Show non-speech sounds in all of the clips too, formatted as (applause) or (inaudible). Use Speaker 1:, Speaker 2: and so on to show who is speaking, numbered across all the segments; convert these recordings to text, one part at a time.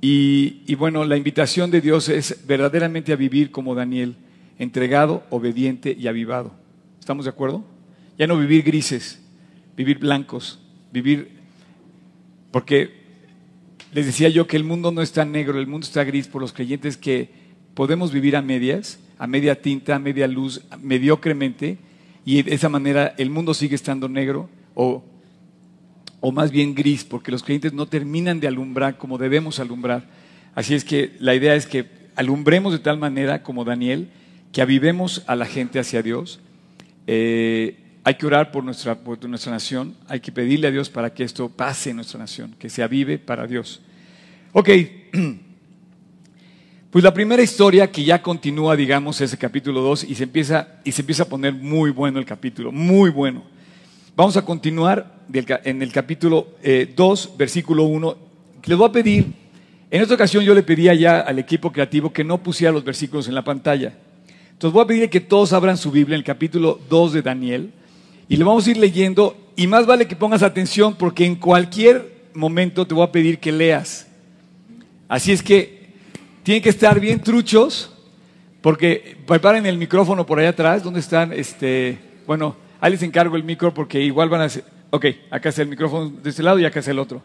Speaker 1: Y, bueno, la invitación de Dios es verdaderamente a vivir como Daniel, entregado, obediente y avivado. ¿Estamos de acuerdo? Ya no vivir grises, vivir blancos, vivir... Porque les decía yo que el mundo no está negro, el mundo está gris por los creyentes que podemos vivir a medias, a media tinta, a media luz, mediocremente, y de esa manera el mundo sigue estando negro o, o más bien gris, porque los creyentes no terminan de alumbrar como debemos alumbrar. Así es que la idea es que alumbremos de tal manera como Daniel, que avivemos a la gente hacia Dios. Eh, hay que orar por nuestra, por nuestra nación, hay que pedirle a Dios para que esto pase en nuestra nación, que se avive para Dios. Ok, (clears throat) pues la primera historia que ya continúa, digamos, es el capítulo 2 y se empieza, y se empieza a poner muy bueno el capítulo, muy bueno. Vamos a continuar en el capítulo 2, eh, versículo 1. Les voy a pedir, en esta ocasión yo le pedía ya al equipo creativo que no pusiera los versículos en la pantalla. Entonces voy a pedir que todos abran su Biblia en el capítulo 2 de Daniel y le vamos a ir leyendo y más vale que pongas atención porque en cualquier momento te voy a pedir que leas. Así es que tienen que estar bien truchos porque preparen el micrófono por allá atrás, donde están, este, bueno, ahí les encargo el micro porque igual van a hacer, ok, acá está el micrófono de este lado y acá está el otro.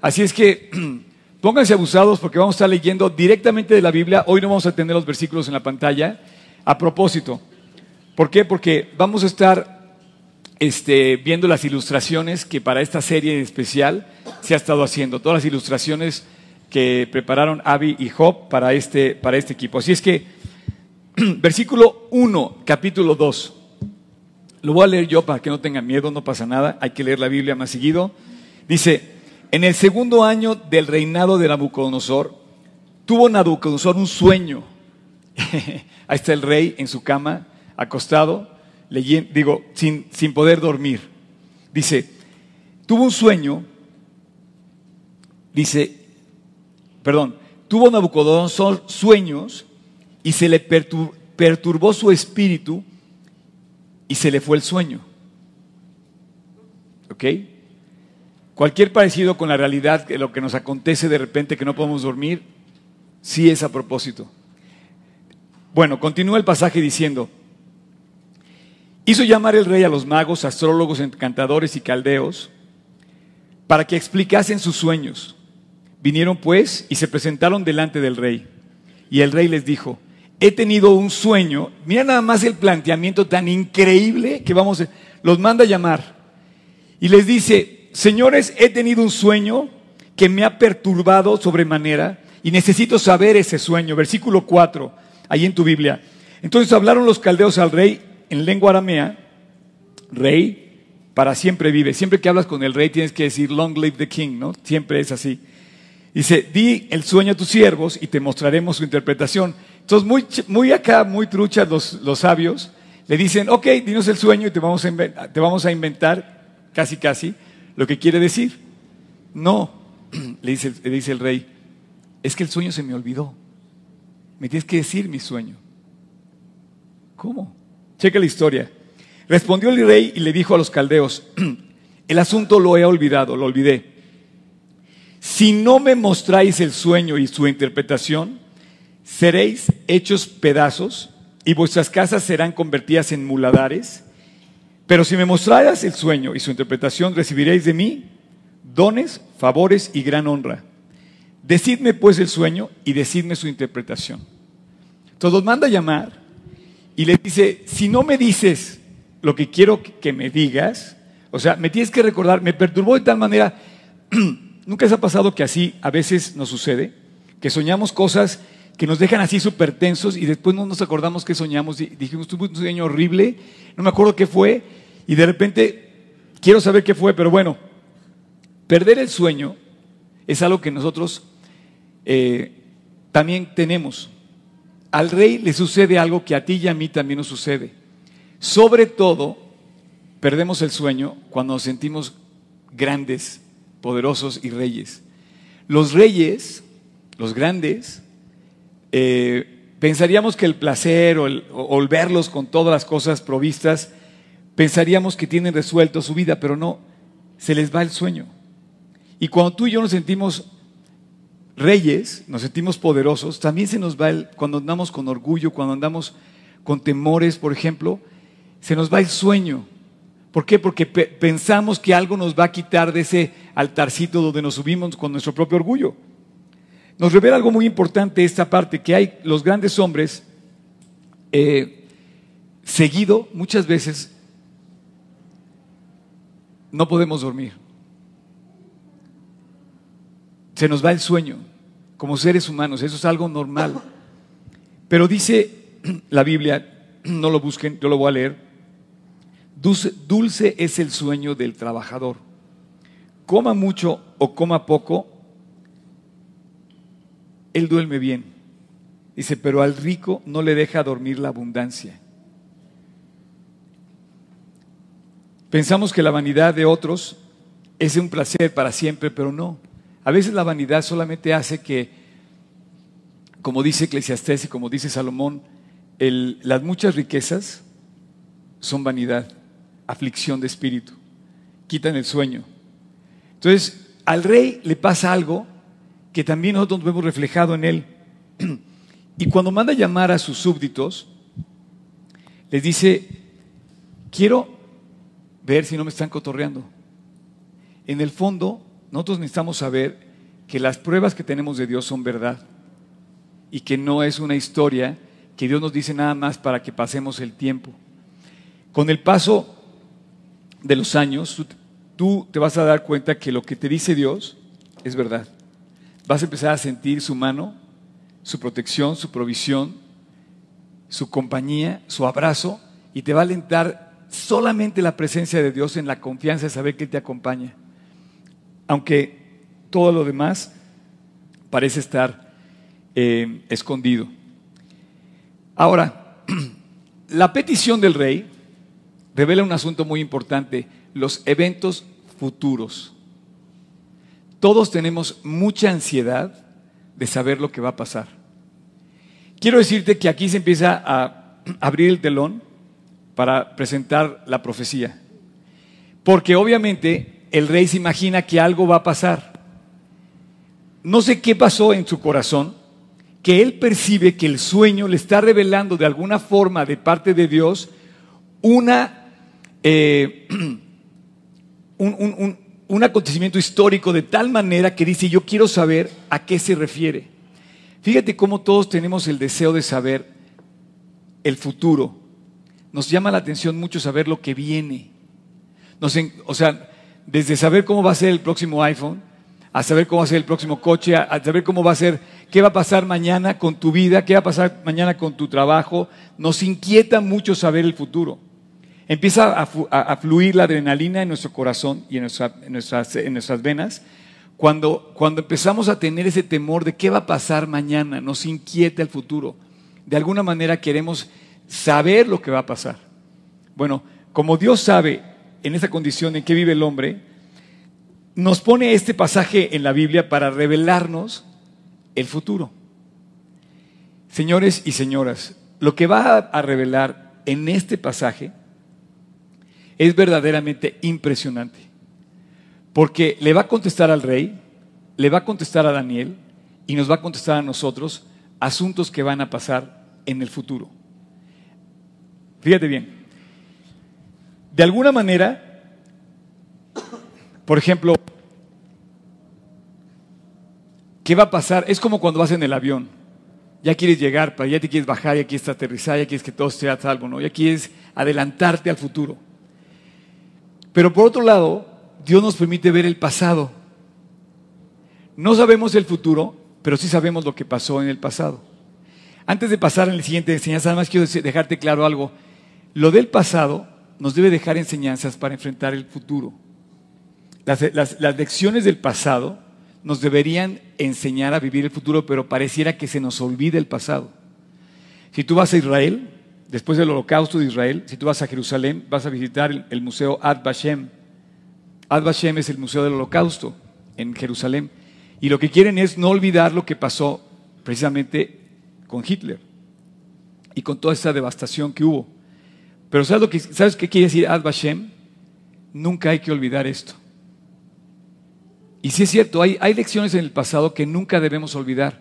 Speaker 1: Así es que (clears throat) pónganse abusados porque vamos a estar leyendo directamente de la Biblia. Hoy no vamos a tener los versículos en la pantalla. A propósito, ¿por qué? Porque vamos a estar este, viendo las ilustraciones que para esta serie en especial se ha estado haciendo, todas las ilustraciones que prepararon Abby y Job para este, para este equipo. Así es que, (clears throat) versículo 1, capítulo 2. Lo voy a leer yo para que no tengan miedo, no pasa nada, hay que leer la Biblia más seguido. Dice, en el segundo año del reinado de Nabucodonosor, tuvo Nabucodonosor un sueño. (laughs) Ahí está el rey en su cama, acostado, digo, sin, sin poder dormir. Dice, tuvo un sueño, dice, perdón, tuvo Nabucodonosor sueños y se le perturbó su espíritu y se le fue el sueño. ¿Ok? Cualquier parecido con la realidad, lo que nos acontece de repente que no podemos dormir, sí es a propósito. Bueno, continúa el pasaje diciendo, Hizo llamar el rey a los magos, astrólogos, encantadores y caldeos para que explicasen sus sueños. Vinieron pues y se presentaron delante del rey. Y el rey les dijo, he tenido un sueño. Mira nada más el planteamiento tan increíble que vamos, a, los manda a llamar. Y les dice, señores, he tenido un sueño que me ha perturbado sobremanera y necesito saber ese sueño. Versículo 4, ahí en tu Biblia. Entonces hablaron los caldeos al rey en lengua aramea, rey para siempre vive. Siempre que hablas con el rey tienes que decir long live the king, ¿no? Siempre es así. Dice, di el sueño a tus siervos y te mostraremos su interpretación. Entonces, muy, muy acá, muy truchas los, los sabios, le dicen, ok, dinos el sueño y te vamos, a inventar, te vamos a inventar, casi casi, lo que quiere decir. No, (clears throat) le dice, le dice el rey, es que el sueño se me olvidó. Me tienes que decir mi sueño. ¿Cómo? Cheque la historia. Respondió el rey y le dijo a los caldeos, (clears throat) el asunto lo he olvidado, lo olvidé. Si no me mostráis el sueño y su interpretación, seréis hechos pedazos y vuestras casas serán convertidas en muladares. Pero si me mostraras el sueño y su interpretación, recibiréis de mí dones, favores y gran honra. Decidme pues el sueño y decidme su interpretación. Entonces los manda a llamar y le dice, si no me dices lo que quiero que me digas, o sea, me tienes que recordar, me perturbó de tal manera, (clears throat) nunca se ha pasado que así a veces nos sucede, que soñamos cosas que nos dejan así súper tensos y después no nos acordamos que soñamos y dijimos, tuve un sueño horrible, no me acuerdo qué fue y de repente quiero saber qué fue, pero bueno, perder el sueño es algo que nosotros eh, también tenemos al rey le sucede algo que a ti y a mí también nos sucede. Sobre todo, perdemos el sueño cuando nos sentimos grandes, poderosos y reyes. Los reyes, los grandes, eh, pensaríamos que el placer o el, verlos con todas las cosas provistas, pensaríamos que tienen resuelto su vida, pero no, se les va el sueño. Y cuando tú y yo nos sentimos reyes, nos sentimos poderosos, también se nos va el, cuando andamos con orgullo, cuando andamos con temores, por ejemplo, se nos va el sueño. ¿Por qué? Porque pensamos que algo nos va a quitar de ese altarcito donde nos subimos con nuestro propio orgullo. Nos revela algo muy importante esta parte, que hay los grandes hombres, eh, seguido muchas veces, no podemos dormir. Se nos va el sueño como seres humanos, eso es algo normal. Pero dice (clears throat) la Biblia, (clears throat) no lo busquen, yo lo voy a leer, Dulce, es el sueño del trabajador. Coma mucho o coma poco, él duerme bien. Dice, pero al rico no le deja dormir la abundancia. Pensamos que la vanidad de otros es un placer para siempre, pero no. A veces la vanidad solamente hace que, como dice Eclesiastés y como dice Salomón, las muchas riquezas son vanidad aflicción de espíritu, quitan el sueño. Entonces, al rey le pasa algo que también nosotros vemos reflejado en él. Y cuando manda llamar a sus súbditos, les dice, quiero ver si no me están cotorreando. En el fondo, nosotros necesitamos saber que las pruebas que tenemos de Dios son verdad y que no es una historia que Dios nos dice nada más para que pasemos el tiempo. Con el paso de los años, tú, te vas a dar cuenta que lo que te dice Dios es verdad. Vas a empezar a sentir su mano, su protección, su provisión, su compañía, su abrazo, y te va a alentar solamente la presencia de Dios en la confianza de saber que Él te acompaña. Aunque todo lo demás parece estar eh, escondido. Ahora, (clears throat) la petición del rey revela un asunto muy importante, los eventos futuros. Todos tenemos mucha ansiedad de saber lo que va a pasar. Quiero decirte que aquí se empieza a (clears throat) abrir el telón para presentar la profecía. Porque obviamente el rey se imagina que algo va a pasar. No sé qué pasó en su corazón, que él percibe que el sueño le está revelando de alguna forma de parte de Dios una eh, (clears throat) un, acontecimiento histórico de tal manera que dice, yo quiero saber a qué se refiere. Fíjate cómo todos tenemos el deseo de saber el futuro. Nos llama la atención mucho saber lo que viene. o sea, desde saber cómo va a ser el próximo iPhone, a saber cómo va a ser el próximo coche, a, saber cómo va a ser, qué va a pasar mañana con tu vida, qué va a pasar mañana con tu trabajo. Nos inquieta mucho saber el futuro. Empieza a, fluir la adrenalina en nuestro corazón y en, nuestras, venas cuando, cuando empezamos a tener ese temor de qué va a pasar mañana, nos inquieta el futuro. De alguna manera queremos saber lo que va a pasar. Bueno, como Dios sabe en esa condición en que vive el hombre, nos pone este pasaje en la Biblia para revelarnos el futuro. Señores y señoras, lo que va a revelar en este pasaje es verdaderamente impresionante. Porque le va a contestar al rey, le va a contestar a Daniel y nos va a contestar a nosotros asuntos que van a pasar en el futuro. Fíjate bien. De alguna manera, por ejemplo, ¿qué va a pasar? Es como cuando vas en el avión. Ya quieres llegar, ya te quieres bajar, ya quieres aterrizar, ya quieres que todo esté a salvo, ¿no? Ya quieres adelantarte al futuro. Pero por otro lado, Dios nos permite ver el pasado. No sabemos el futuro, pero sí sabemos lo que pasó en el pasado. Antes de pasar en el siguiente enseñanza, además quiero dejarte claro algo. Lo del pasado nos debe dejar enseñanzas para enfrentar el futuro. Las, las lecciones del pasado nos deberían enseñar a vivir el futuro, pero pareciera que se nos olvide el pasado. Si tú vas a Israel, después del holocausto de Israel, si tú vas a Jerusalén, vas a visitar el, museo Ad Vashem. Ad Vashem es el museo del holocausto en Jerusalén. Y lo que quieren es no olvidar lo que pasó precisamente con Hitler y con toda esa devastación que hubo. Pero ¿sabes, lo que, ¿sabes qué quiere decir Ad Vashem? Nunca hay que olvidar esto. Y sí es cierto, hay, hay lecciones en el pasado que nunca debemos olvidar.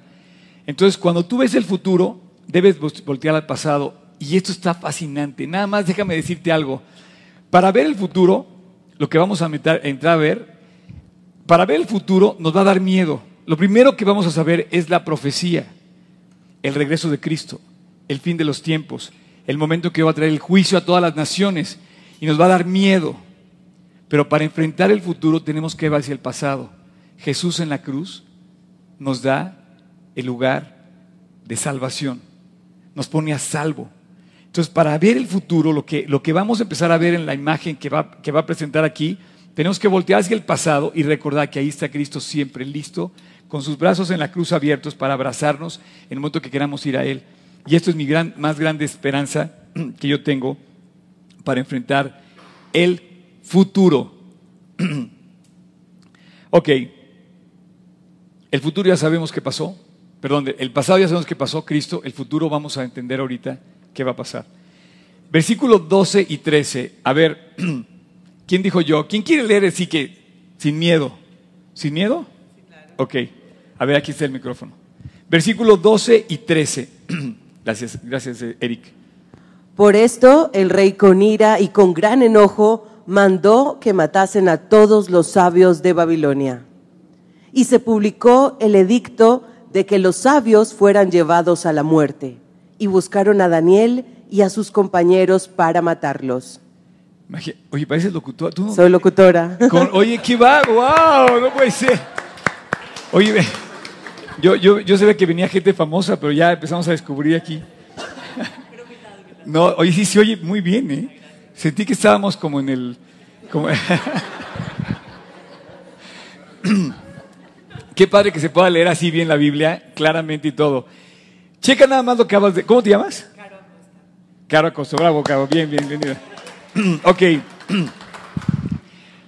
Speaker 1: Entonces, cuando tú ves el futuro, debes voltear al pasado. Y esto está fascinante. Nada más déjame decirte algo. Para ver el futuro, lo que vamos a entrar a ver, para ver el futuro nos va a dar miedo. Lo primero que vamos a saber es la profecía, el regreso de Cristo, el fin de los tiempos, el momento que va a traer el juicio a todas las naciones y nos va a dar miedo. Pero para enfrentar el futuro tenemos que ir hacia el pasado. Jesús en la cruz nos da el lugar de salvación, nos pone a salvo. Entonces, para ver el futuro, lo que, lo que vamos a empezar a ver en la imagen que va, que va a presentar aquí, tenemos que voltear hacia el pasado y recordar que ahí está Cristo siempre listo, con sus brazos en la cruz abiertos para abrazarnos en el momento que queramos ir a Él. Y esto es mi gran, más grande esperanza (clears throat) que yo tengo para enfrentar el futuro. (clears throat) ok, el futuro ya sabemos qué pasó, perdón, el pasado ya sabemos qué pasó, Cristo, el futuro vamos a entender ahorita qué va a pasar. Versículos 12 y 13, a ver, (clears throat) ¿quién dijo yo? ¿Quién quiere leer así que sin miedo? ¿Sin miedo? Ok, a ver, aquí está el micrófono. Versículos 12 y 13. (clears throat) gracias, gracias, Eric.
Speaker 2: Por esto el rey con ira y con gran enojo mandó que matasen a todos los sabios de Babilonia. Y se publicó el edicto de que los sabios fueran llevados a la muerte, y buscaron a Daniel y a sus compañeros para matarlos.
Speaker 1: Oye, pareces locutora.
Speaker 2: Soy locutora. (laughs)
Speaker 1: oye, qué va, wow, no puede ser. Oye, yo, yo, yo sabía que venía gente famosa, pero ya empezamos a descubrir aquí. No, oye, sí se oye muy bien, ¿eh? Sentí que estábamos como en el... (laughs) Qué padre que se pueda leer así bien la Biblia, claramente y todo. Checa nada más lo que acabas de... ¿Cómo te llamas? Caro Acosta. Caro Acosta, bravo, Caro. Bien, bien, bien. (clears throat) ok.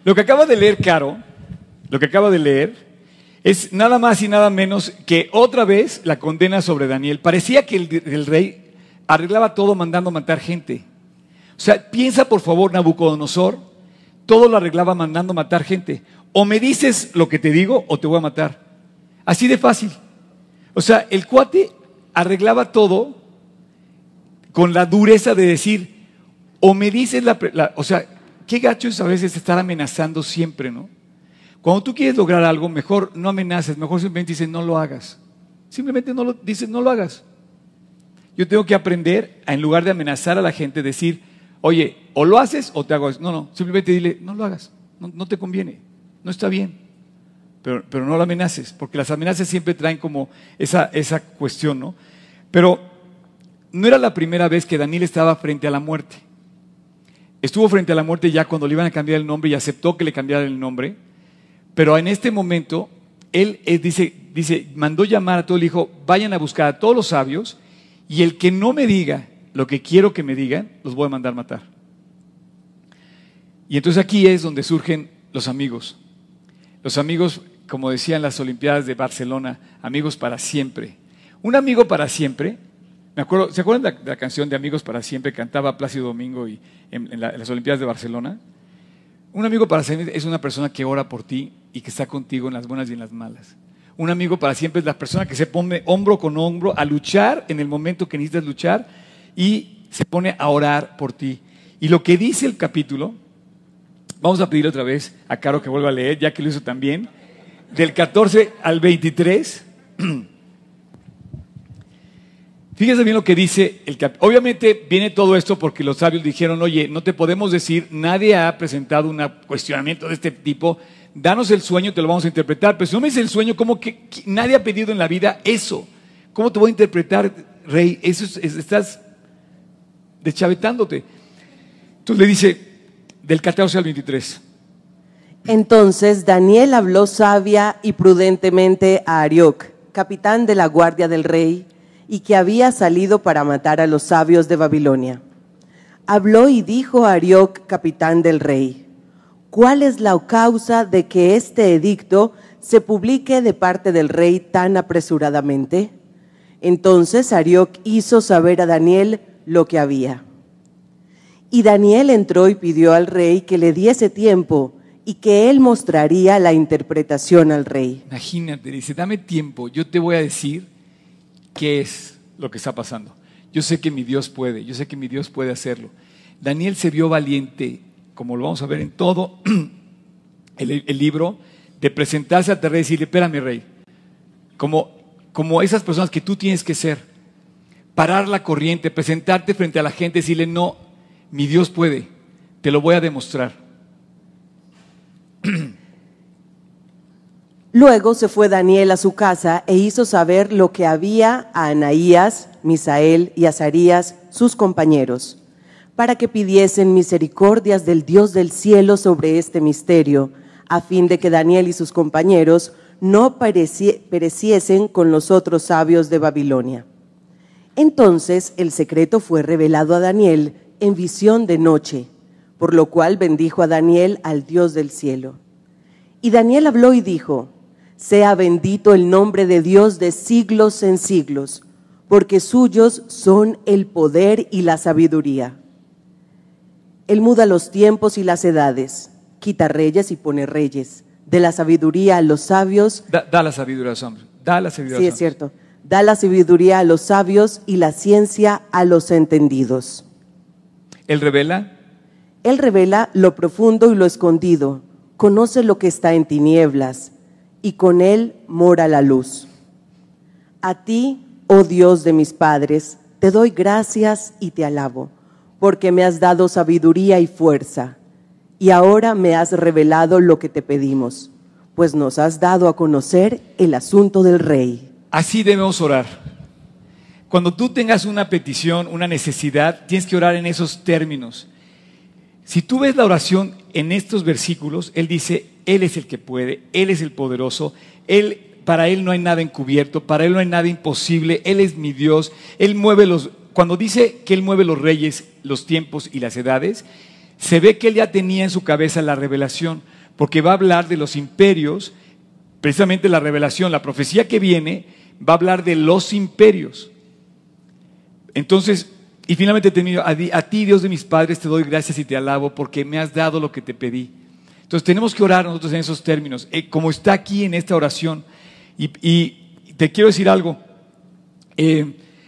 Speaker 1: Lo que acaba de leer, Caro, lo que acaba de leer, es nada más y nada menos que otra vez la condena sobre Daniel. Parecía que el, el rey arreglaba todo mandando matar gente. O sea, piensa por favor, Nabucodonosor, todo lo arreglaba mandando matar gente. O me dices lo que te digo o te voy a matar. Así de fácil. O sea, el cuate arreglaba todo con la dureza de decir, o me dices la, o sea, qué gacho es a veces estar amenazando siempre, ¿no? Cuando tú quieres lograr algo, mejor no amenaces, mejor simplemente dices, no lo hagas. Simplemente no lo dices, no lo hagas. Yo tengo que aprender a, en lugar de amenazar a la gente, decir, oye, o lo haces o te hago eso. No, no, simplemente dile, no lo hagas, no, te conviene, no está bien. Pero, pero, no lo amenaces, porque las amenazas siempre traen como esa, esa cuestión, ¿no? Pero no era la primera vez que Daniel estaba frente a la muerte. Estuvo frente a la muerte ya cuando le iban a cambiar el nombre y aceptó que le cambiara el nombre. Pero en este momento, él, dice, dice, mandó llamar a todo el hijo, vayan a buscar a todos los sabios y el que no me diga lo que quiero que me digan, los voy a mandar matar. Y entonces aquí es donde surgen los amigos. Los amigos, como decían las Olimpiadas de Barcelona, amigos para siempre. Un amigo para siempre, me acuerdo, ¿se acuerdan de la, canción de Amigos para siempre? Cantaba Plácido Domingo y, en, las Olimpiadas de Barcelona. Un amigo para siempre es una persona que ora por ti y que está contigo en las buenas y en las malas. Un amigo para siempre es la persona que se pone hombro con hombro a luchar en el momento que necesitas luchar y se pone a orar por ti. Y lo que dice el capítulo, vamos a pedir otra vez a Caro que vuelva a leer, ya que lo hizo también, del 14 al 23. (clears throat) Fíjense bien lo que dice el capítulo. Obviamente viene todo esto porque los sabios dijeron, oye, no te podemos decir, nadie ha presentado un cuestionamiento de este tipo, danos el sueño, te lo vamos a interpretar. Pero si no me el sueño, ¿cómo que, nadie ha pedido en la vida eso? ¿Cómo te voy a interpretar, rey? Eso estás deschavetándote. Entonces le dice, del 14 al 23.
Speaker 2: Entonces Daniel habló sabia y prudentemente a Arioc, capitán de la guardia del rey, y que había salido para matar a los sabios de Babilonia. Habló y dijo a Arioc, capitán del rey, ¿cuál es la causa de que este edicto se publique de parte del rey tan apresuradamente? Entonces Arioc hizo saber a Daniel lo que había. Y Daniel entró y pidió al rey que le diese tiempo y que él mostraría la interpretación al rey.
Speaker 1: Imagínate, dice, dame tiempo, yo te voy a decir qué es lo que está pasando. Yo sé que mi Dios puede, yo sé que mi Dios puede hacerlo. Daniel se vio valiente, como lo vamos a ver en todo (clears throat) el, libro, de presentarse el rey y decirle, espérame rey, como, como esas personas que tú tienes que ser, parar la corriente, presentarte frente a la gente, decirle, no, mi Dios puede, te lo voy a demostrar. (clears throat)
Speaker 2: Luego se fue Daniel a su casa e hizo saber lo que había a Anaías, Misael y Azarías, sus compañeros, para que pidiesen misericordias del Dios del cielo sobre este misterio, a fin de que Daniel y sus compañeros no pereciesen con los otros sabios de Babilonia. Entonces el secreto fue revelado a Daniel en visión de noche, por lo cual bendijo a Daniel al Dios del cielo. Y Daniel habló y dijo, sea bendito el nombre de Dios de siglos en siglos, porque suyos son el poder y la sabiduría. Él muda los tiempos y las edades, quita reyes y pone reyes, de la sabiduría a los sabios.
Speaker 1: Da, la sabiduría a los hombres, da la sabiduría
Speaker 2: Sí,
Speaker 1: a
Speaker 2: es
Speaker 1: los hombres.
Speaker 2: cierto. Da la sabiduría a los sabios y la ciencia a los entendidos.
Speaker 1: Él revela,
Speaker 2: Él revela lo profundo y lo escondido, conoce lo que está en tinieblas, y con Él mora la luz. A ti, oh Dios de mis padres, te doy gracias y te alabo, porque me has dado sabiduría y fuerza, y ahora me has revelado lo que te pedimos, pues nos has dado a conocer el asunto del rey.
Speaker 1: así debemos orar. Cuando tú tengas una petición, una necesidad, tienes que orar en esos términos. Si tú ves la oración en estos versículos, Él dice, Él es el que puede, Él es el poderoso, Él, para Él no hay nada encubierto, para Él no hay nada imposible, Él es mi Dios, Él mueve los, cuando dice que Él mueve los reyes, los tiempos y las edades, se ve que Él ya tenía en su cabeza la revelación, porque va a hablar de los imperios, precisamente la revelación, la profecía que viene, va a hablar de los imperios. Entonces, y finalmente termino, a, a ti Dios de mis padres te doy gracias y te alabo porque me has dado lo que te pedí. Entonces tenemos que orar nosotros en esos términos, eh, como está aquí en esta oración. Y, y te quiero decir algo, Eh,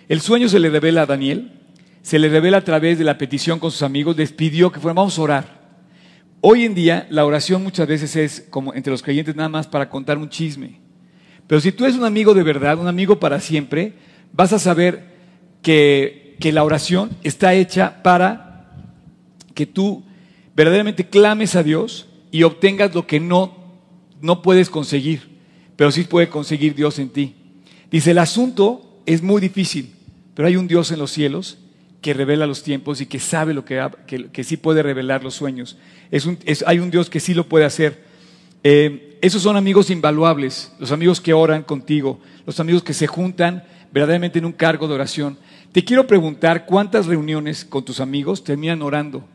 Speaker 1: el sueño se le revela a Daniel, se le revela a través de la petición con sus amigos, les pidió que fueran, vamos a orar. Hoy en día la oración muchas veces es como entre los creyentes nada más para contar un chisme. Pero si tú eres un amigo de verdad, un amigo para siempre, vas a saber que, que la oración está hecha para que tú verdaderamente clames a Dios y obtengas lo que no, no puedes conseguir, pero sí puede conseguir Dios en ti. Dice, el asunto es muy difícil, pero hay un Dios en los cielos que revela los tiempos y que sabe lo que, que, sí puede revelar los sueños. Es un- hay un Dios que sí lo puede hacer. Eh, esos son amigos invaluables, los amigos que oran contigo, los amigos que se juntan verdaderamente en un cargo de oración. Te quiero preguntar cuántas reuniones con tus amigos terminan orando.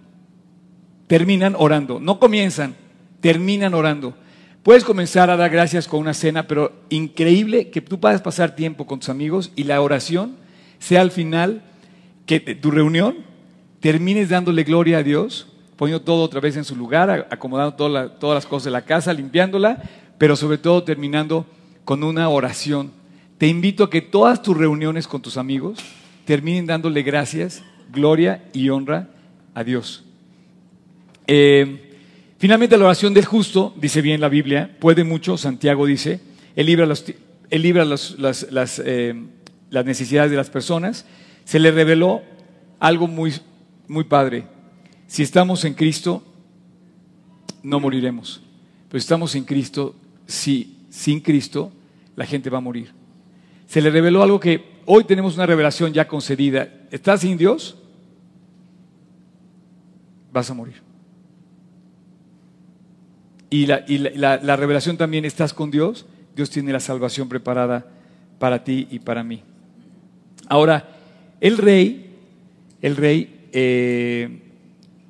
Speaker 1: Terminan orando, no comienzan, terminan orando. Puedes comenzar a dar gracias con una cena, pero increíble que tú puedas pasar tiempo con tus amigos y la oración sea al final que tu reunión termines dándole gloria a Dios, poniendo todo otra vez en su lugar, acomodando todas las cosas de la casa, limpiándola, pero sobre todo terminando con una oración. Te invito a que todas tus reuniones con tus amigos terminen dándole gracias, gloria y honra a Dios. Eh, finalmente, la oración del justo, dice bien la Biblia, puede mucho, Santiago dice, él libra, los, él libra las, eh, las necesidades de las personas. Se le reveló algo muy, muy padre. Si estamos en Cristo, no moriremos. Pero si estamos en Cristo, sí, sin Cristo, la gente va a morir. Se le reveló algo que hoy tenemos una revelación ya concedida. ¿Estás sin Dios? Vas a morir. Y, la, y la- la- la revelación también, estás con Dios, Dios tiene la salvación preparada para ti y para mí. Ahora, el rey, el rey eh,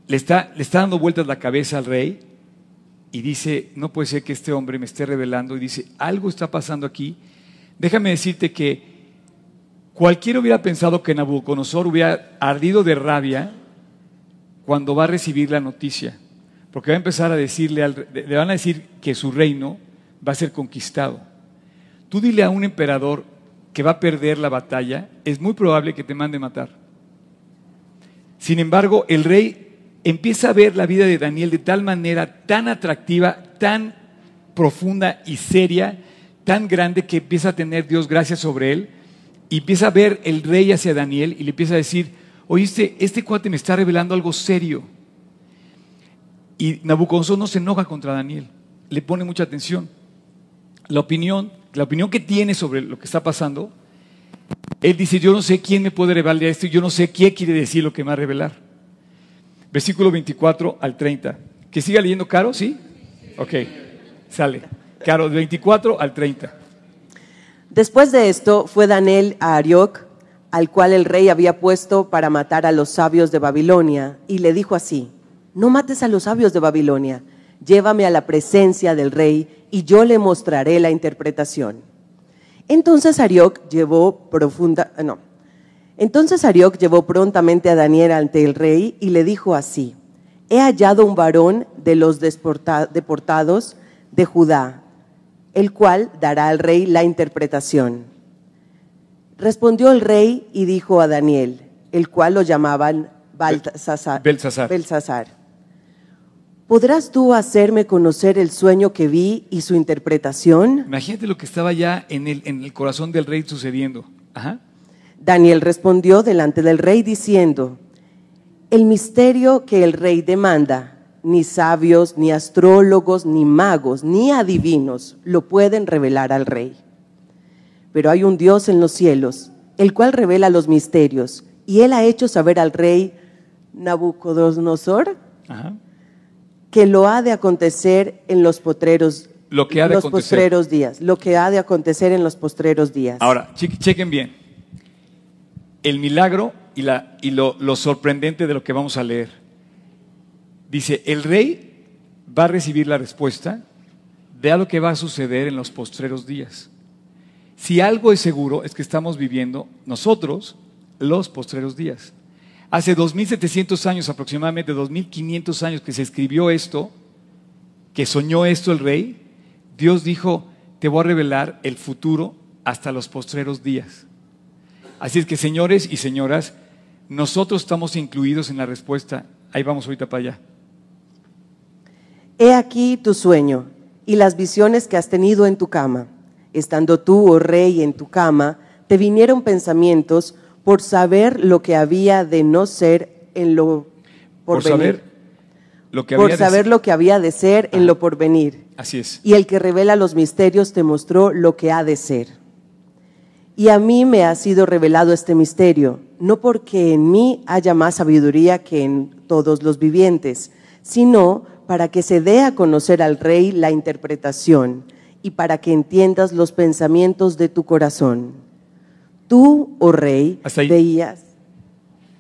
Speaker 1: le, está, le está dando vueltas la cabeza al rey y dice, no puede ser que este hombre me esté revelando y dice, algo está pasando aquí. Déjame decirte que cualquiera hubiera pensado que Nabucodonosor hubiera ardido de rabia cuando va a recibir la noticia. Porque va a empezar a decirle, al, le van a decir que su reino va a ser conquistado. Tú dile a un emperador que va a perder la batalla, es muy probable que te mande matar. Sin embargo, el rey empieza a ver la vida de Daniel de tal manera tan atractiva, tan profunda y seria, tan grande que empieza a tener Dios gracias sobre él y empieza a ver el rey hacia Daniel y le empieza a decir, oíste, este cuate me está revelando algo serio. Y Nabucodonosor no se enoja contra Daniel, le pone mucha atención. La opinión, la opinión que tiene sobre lo que está pasando, él dice, yo no sé quién me puede revelar esto, yo no sé qué quiere decir lo que me va a revelar. Versículo 24 al 30. ¿Que siga leyendo Caro? ¿Sí? Ok, sale. Caro, 24 al 30.
Speaker 2: Después de esto fue Daniel a Arioc, al cual el rey había puesto para matar a los sabios de Babilonia, y le dijo así, no mates a los sabios de Babilonia, llévame a la presencia del rey, y yo le mostraré la interpretación. Entonces Arioc llevó profunda, no, entonces llevó prontamente a Daniel ante el rey y le dijo así, he hallado un varón de los deportados de Judá, el cual dará al rey la interpretación. Respondió el rey y dijo a Daniel, el cual lo llamaban Baltasar, Belsasar. ¿Podrás tú hacerme conocer el sueño que vi y su interpretación?
Speaker 1: Imagínate lo que estaba ya en el, en el corazón del rey sucediendo. Ajá.
Speaker 2: Daniel respondió delante del rey diciendo, el misterio que el rey demanda, ni sabios, ni astrólogos, ni magos, ni adivinos lo pueden revelar al rey. Pero hay un Dios en los cielos, el cual revela los misterios, y él ha hecho saber al rey Nabucodonosor que lo ha de acontecer en los potreros
Speaker 1: lo que ha de
Speaker 2: los postreros días, lo que ha de acontecer en los postreros días.
Speaker 1: Ahora, chequen bien. El milagro y, la, y lo, lo sorprendente de lo que vamos a leer. Dice, el rey va a recibir la respuesta de algo que va a suceder en los postreros días. Si algo es seguro es que estamos viviendo nosotros los postreros días. Hace 2.700 años, aproximadamente 2.500 años que se escribió esto, que soñó esto el rey, Dios dijo, te voy a revelar el futuro hasta los postreros días. Así es que señores y señoras, nosotros estamos incluidos en la respuesta. Ahí vamos ahorita para allá.
Speaker 2: He aquí tu sueño y las visiones que has tenido en tu cama. Estando tú, oh rey, en tu cama, te vinieron pensamientos por saber lo que había de no ser en lo
Speaker 1: por, saber
Speaker 2: lo que había por saber de... lo que había de ser en lo porvenir.
Speaker 1: Así es.
Speaker 2: Y el que revela los misterios te mostró lo que ha de ser. Y a mí me ha sido revelado este misterio, no porque en mí haya más sabiduría que en todos los vivientes, sino para que se dé a conocer al rey la interpretación y para que entiendas los pensamientos de tu corazón. Tú, oh rey,
Speaker 1: hasta ahí,
Speaker 2: veías.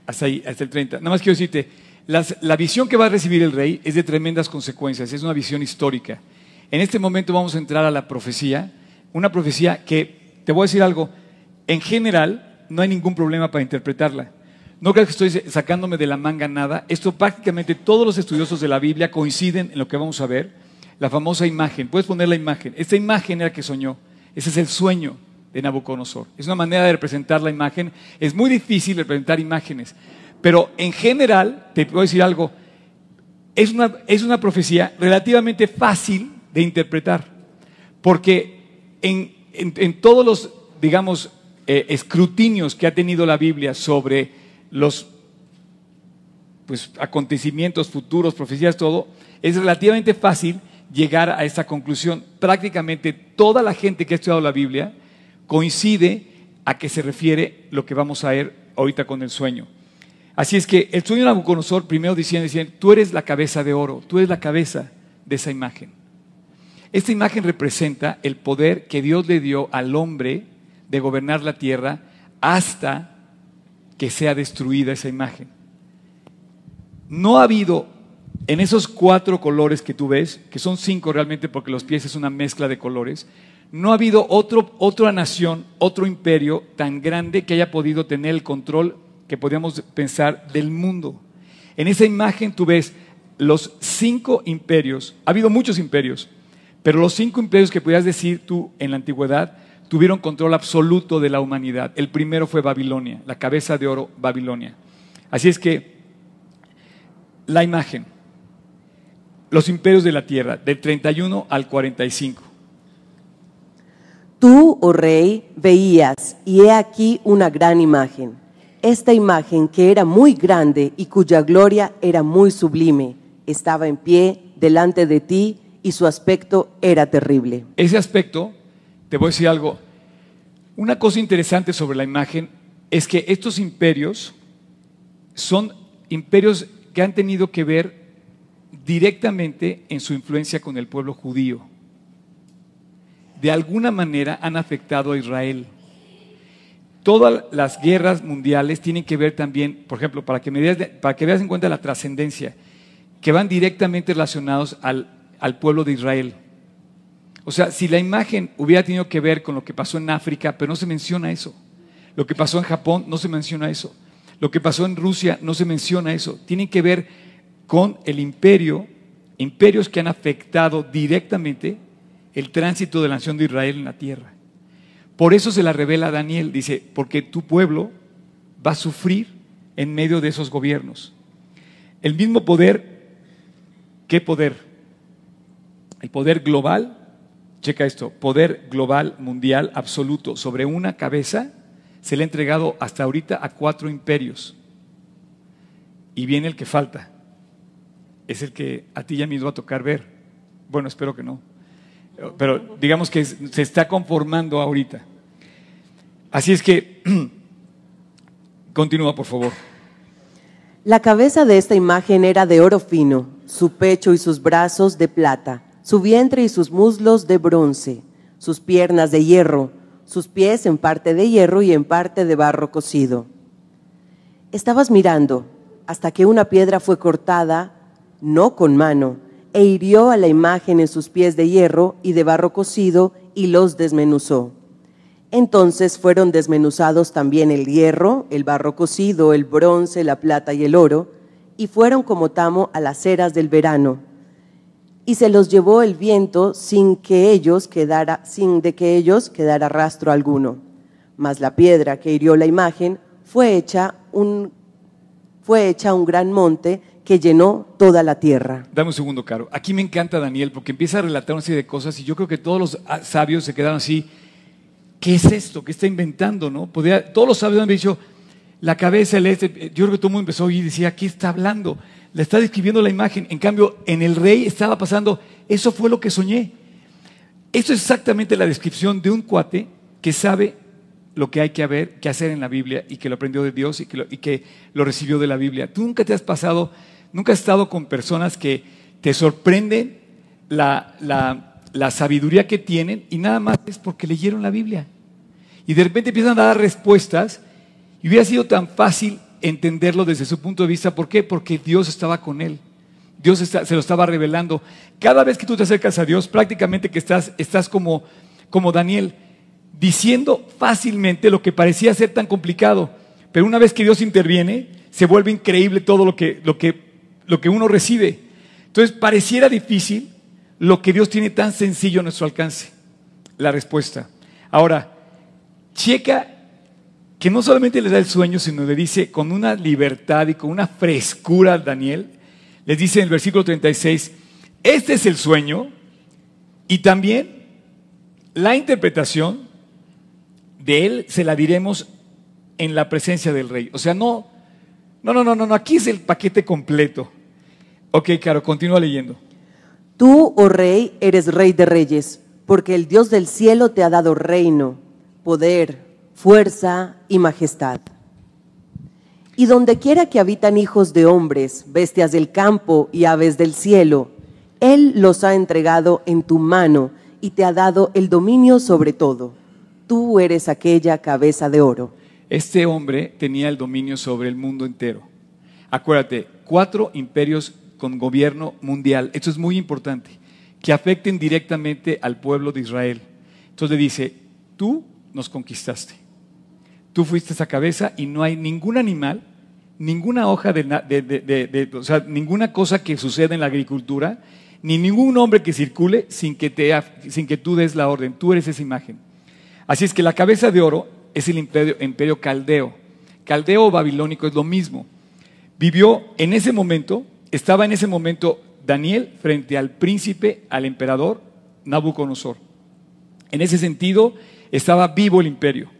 Speaker 1: Hasta ahí, hasta el 30. Nada más quiero decirte, las, la visión que va a recibir el rey es de tremendas consecuencias, es una visión histórica. En este momento vamos a entrar a la profecía, una profecía que, te voy a decir algo, en general no hay ningún problema para interpretarla. No creo que estoy sacándome de la manga nada. Esto prácticamente todos los estudiosos de la Biblia coinciden en lo que vamos a ver. La famosa imagen. Puedes poner la imagen. Esta imagen era que soñó. Ese es el sueño de Nabucodonosor. Es una manera de representar la imagen. Es muy difícil representar imágenes. Pero en general, te puedo decir algo, es una, es una profecía relativamente fácil de interpretar. Porque en, en, en todos los, digamos, eh, escrutinios que ha tenido la Biblia sobre los pues, acontecimientos futuros, profecías, todo, es relativamente fácil llegar a esta conclusión. Prácticamente toda la gente que ha estudiado la Biblia coincide a que se refiere lo que vamos a ver ahorita con el sueño. Así es que el sueño de Nabucodonosor, primero decían, decían, tú eres la cabeza de oro, tú eres la cabeza de esa imagen. Esta imagen representa el poder que Dios le dio al hombre de gobernar la tierra hasta que sea destruida esa imagen. No ha habido en esos cuatro colores que tú ves, que son cinco realmente porque los pies es una mezcla de colores, no ha habido otro, otra nación, otro imperio tan grande que haya podido tener el control que podríamos pensar del mundo. En esa imagen tú ves los cinco imperios, ha habido muchos imperios, pero los cinco imperios que podías decir tú en la antigüedad tuvieron control absoluto de la humanidad. El primero fue Babilonia, la cabeza de oro Babilonia. Así es que la imagen, los imperios de la tierra, del 31 al 45.
Speaker 2: Tú, oh rey, veías, y he aquí una gran imagen. Esta imagen que era muy grande y cuya gloria era muy sublime, estaba en pie delante de ti y su aspecto era terrible.
Speaker 1: Ese aspecto, te voy a decir algo, una cosa interesante sobre la imagen es que estos imperios son imperios que han tenido que ver directamente en su influencia con el pueblo judío. De alguna manera han afectado a Israel. Todas las guerras mundiales tienen que ver también, por ejemplo, para que, me para que veas en cuenta la trascendencia, que van directamente relacionados al, al pueblo de Israel. O sea, si la imagen hubiera tenido que ver con lo que pasó en África, pero no se menciona eso. Lo que pasó en Japón, no se menciona eso. Lo que pasó en Rusia, no se menciona eso. Tienen que ver con el imperio, imperios que han afectado directamente el tránsito de la nación de Israel en la tierra. Por eso se la revela Daniel, dice, porque tu pueblo va a sufrir en medio de esos gobiernos. El mismo poder, ¿qué poder? El poder global, checa esto, poder global, mundial, absoluto, sobre una cabeza, se le ha entregado hasta ahorita a cuatro imperios. Y viene el que falta. Es el que a ti ya me va a tocar ver. Bueno, espero que no. Pero digamos que se está conformando ahorita. Así es que, (clears throat) continúa por favor.
Speaker 2: La cabeza de esta imagen era de oro fino, su pecho y sus brazos de plata, su vientre y sus muslos de bronce, sus piernas de hierro, sus pies en parte de hierro y en parte de barro cocido. Estabas mirando hasta que una piedra fue cortada, no con mano, e hirió a la imagen en sus pies de hierro y de barro cocido y los desmenuzó. Entonces fueron desmenuzados también el hierro, el barro cocido, el bronce, la plata y el oro, y fueron como tamo a las eras del verano. Y se los llevó el viento sin que ellos quedara, sin de que ellos quedara rastro alguno. Mas la piedra que hirió la imagen fue hecha un, fue hecha un gran monte que llenó toda la tierra.
Speaker 1: Dame un segundo, Caro. Aquí me encanta Daniel porque empieza a relatar una serie de cosas y yo creo que todos los sabios se quedaron así. ¿Qué es esto? ¿Qué está inventando? ¿no? Podría- todos los sabios han dicho, la cabeza, el este. Yo creo que todo el mundo empezó y decía, ¿qué está hablando? Le está describiendo la imagen. En cambio, en el rey estaba pasando, eso fue lo que soñé. Esto es exactamente la descripción de un cuate que sabe lo que hay que, haber, que hacer en la Biblia y que lo aprendió de Dios y que, lo, recibió de la Biblia. Tú nunca te has pasado, nunca has estado con personas que te sorprenden la, la, la sabiduría que tienen y nada más es porque leyeron la Biblia. Y de repente empiezan a dar respuestas y hubiera sido tan fácil entenderlo desde su punto de vista. ¿Por qué? Porque Dios estaba con él. Dios se lo estaba revelando. Cada vez que tú te acercas a Dios, prácticamente que estás, estás como, como Daniel, diciendo fácilmente lo que parecía ser tan complicado. Pero una vez que Dios interviene, se vuelve increíble todo lo que, lo que, lo que uno recibe. Entonces, pareciera difícil lo que Dios tiene tan sencillo a nuestro alcance. La respuesta. Ahora, checa que no solamente le da el sueño, sino le dice con una libertad y con una frescura a Daniel, les dice en el versículo 36, este es el sueño y también la interpretación de él se la diremos en la presencia del rey. O sea, no, no, no, no, no, aquí es el paquete completo. Ok, Caro, continúa leyendo.
Speaker 2: Tú, oh rey, eres rey de reyes, porque el Dios del cielo te ha dado reino, poder, fuerza y majestad. Y donde quiera que habitan hijos de hombres, bestias del campo y aves del cielo, Él los ha entregado en tu mano y te ha dado el dominio sobre todo. Tú eres aquella cabeza de oro.
Speaker 1: Este hombre tenía el dominio sobre el mundo entero. Acuérdate, cuatro imperios con gobierno mundial. Esto es muy importante. Que afecten directamente al pueblo de Israel. Entonces dice, tú nos conquistaste. Tú fuiste esa cabeza y no hay ningún animal ninguna hoja de, o sea, ninguna cosa que suceda en la agricultura, ni ningún hombre que circule sin que, te, sin que tú des la orden. Tú eres esa imagen. Así es que la cabeza de oro es el imperio, imperio caldeo. Caldeo o babilónico es lo mismo. Vivió en ese momento, estaba en ese momento Daniel frente al príncipe, al emperador Nabucodonosor. En ese sentido, estaba vivo el imperio.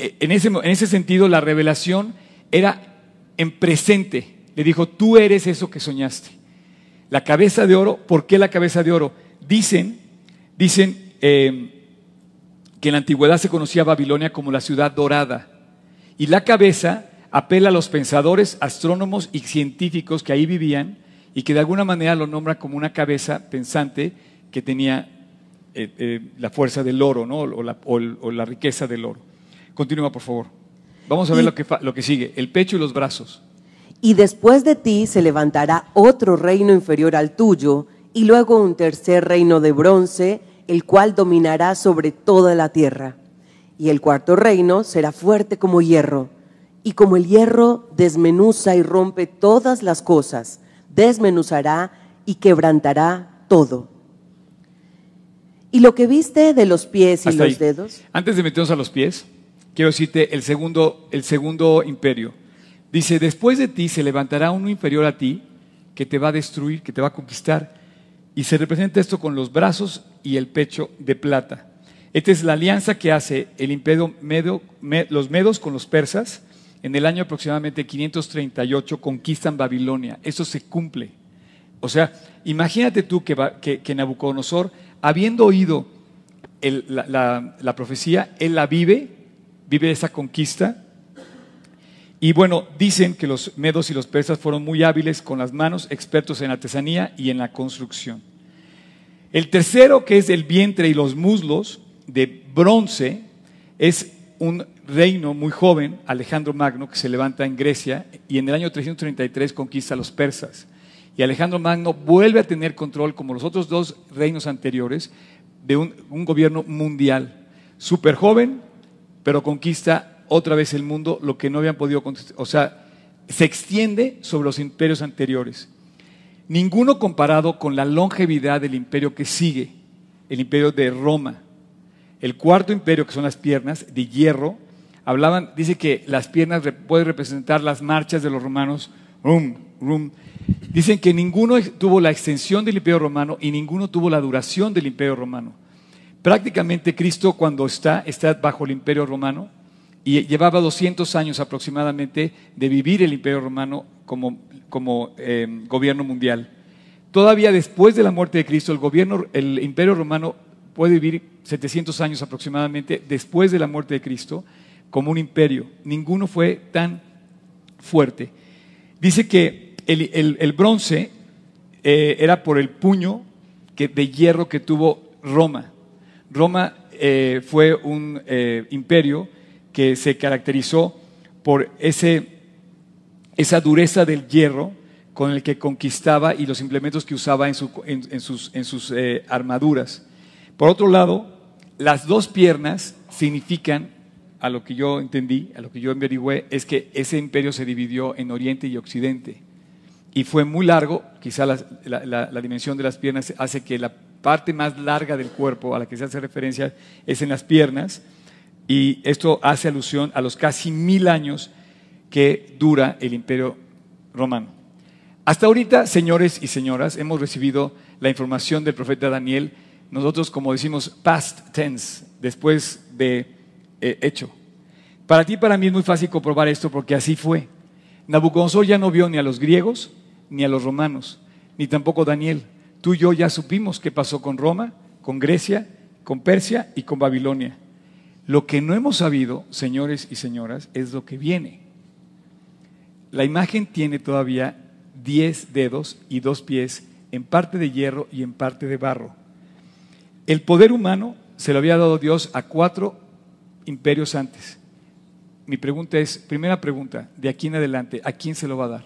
Speaker 1: En ese, en ese sentido, la revelación era en presente. Le dijo, tú eres eso que soñaste. La cabeza de oro, ¿por qué la cabeza de oro? Dicen, dicen eh, que en la antigüedad se conocía a Babilonia como la ciudad dorada. Y la cabeza apela a los pensadores, astrónomos y científicos que ahí vivían y que de alguna manera lo nombra como una cabeza pensante que tenía eh, eh, la fuerza del oro, ¿no? O la riqueza del oro. Continúa, por favor. Vamos a ver
Speaker 2: Y-
Speaker 1: lo que, lo que sigue. El pecho y los brazos.
Speaker 2: Y después de ti se levantará otro reino inferior al tuyo, y luego un tercer reino de bronce, el cual dominará sobre toda la tierra. Y el cuarto reino será fuerte como hierro, y como el hierro desmenuza y rompe todas las cosas, desmenuzará y quebrantará todo. Y lo que viste de los pies y
Speaker 1: Hasta
Speaker 2: los
Speaker 1: ahí.
Speaker 2: dedos,
Speaker 1: Antes de meternos a los pies, quiero decirte el segundo, el segundo imperio. Dice, después de ti se levantará uno inferior a ti que te va a destruir, que te va a conquistar. Y se representa esto con los brazos y el pecho de plata. Esta es la alianza que hace el imperio medo, me- los medos con los persas. En el año aproximadamente 538 conquistan Babilonia. Eso se cumple. O sea, imagínate tú que, Nabucodonosor, habiendo oído la- la profecía, él la vive, vive esa conquista. Y bueno, dicen que los medos y los persas fueron muy hábiles con las manos, expertos en artesanía y en la construcción. El tercero, que es el vientre y los muslos de bronce, es un reino muy joven, Alejandro Magno, que se levanta en Grecia y en el año 333 conquista a los persas. Y Alejandro Magno vuelve a tener control, como los otros dos reinos anteriores, de un, un gobierno mundial. Súper joven, pero conquista otra vez el mundo, lo que no habían podido conquistar. O sea, se extiende sobre los imperios anteriores. Ninguno comparado con la longevidad del imperio que sigue, el imperio de Roma. El cuarto imperio, que son las piernas de hierro, hablaban, dice que las piernas pueden representar las marchas de los romanos. Dicen que ninguno tuvo la extensión del imperio romano y ninguno tuvo la duración del imperio romano. Prácticamente Cristo cuando está, está bajo el imperio romano y llevaba 200 años aproximadamente de vivir el imperio romano como, como eh, gobierno mundial. Todavía después de la muerte de Cristo, el gobierno, el imperio romano puede vivir 700 años aproximadamente después de la muerte de Cristo como un imperio. Ninguno fue tan fuerte. Dice que el, el- el bronce eh, era por el puño de hierro que tuvo Roma. Roma eh, fue un eh, imperio que se caracterizó por ese, esa dureza del hierro con el que conquistaba y los implementos que usaba en, en- sus, en sus, eh, armaduras. Por otro lado, las dos piernas significan, a lo que yo entendí, a lo que yo averigüé, es que ese imperio se dividió en Oriente y Occidente. Y fue muy largo, quizá la- la- la dimensión de las piernas hace que la parte más larga del cuerpo a la que se hace referencia es en las piernas, y esto hace alusión a los casi mil años que dura el imperio romano. Hasta ahorita, señores y señoras, hemos recibido la información del profeta Daniel, nosotros como decimos past tense, después de eh, hecho. Para ti y para mí es muy fácil comprobar esto porque así fue. Nabucodonosor ya no vio ni a los griegos ni a los romanos, ni tampoco Daniel. Tú y yo ya supimos qué pasó con Roma, con Grecia, con Persia y con Babilonia. Lo que no hemos sabido, señores y señoras, es lo que viene. La imagen tiene todavía diez dedos y dos pies, en parte de hierro y en parte de barro. El poder humano se lo había dado Dios a cuatro imperios antes. Mi pregunta es, primera pregunta, de aquí en adelante, ¿a quién se lo va a dar?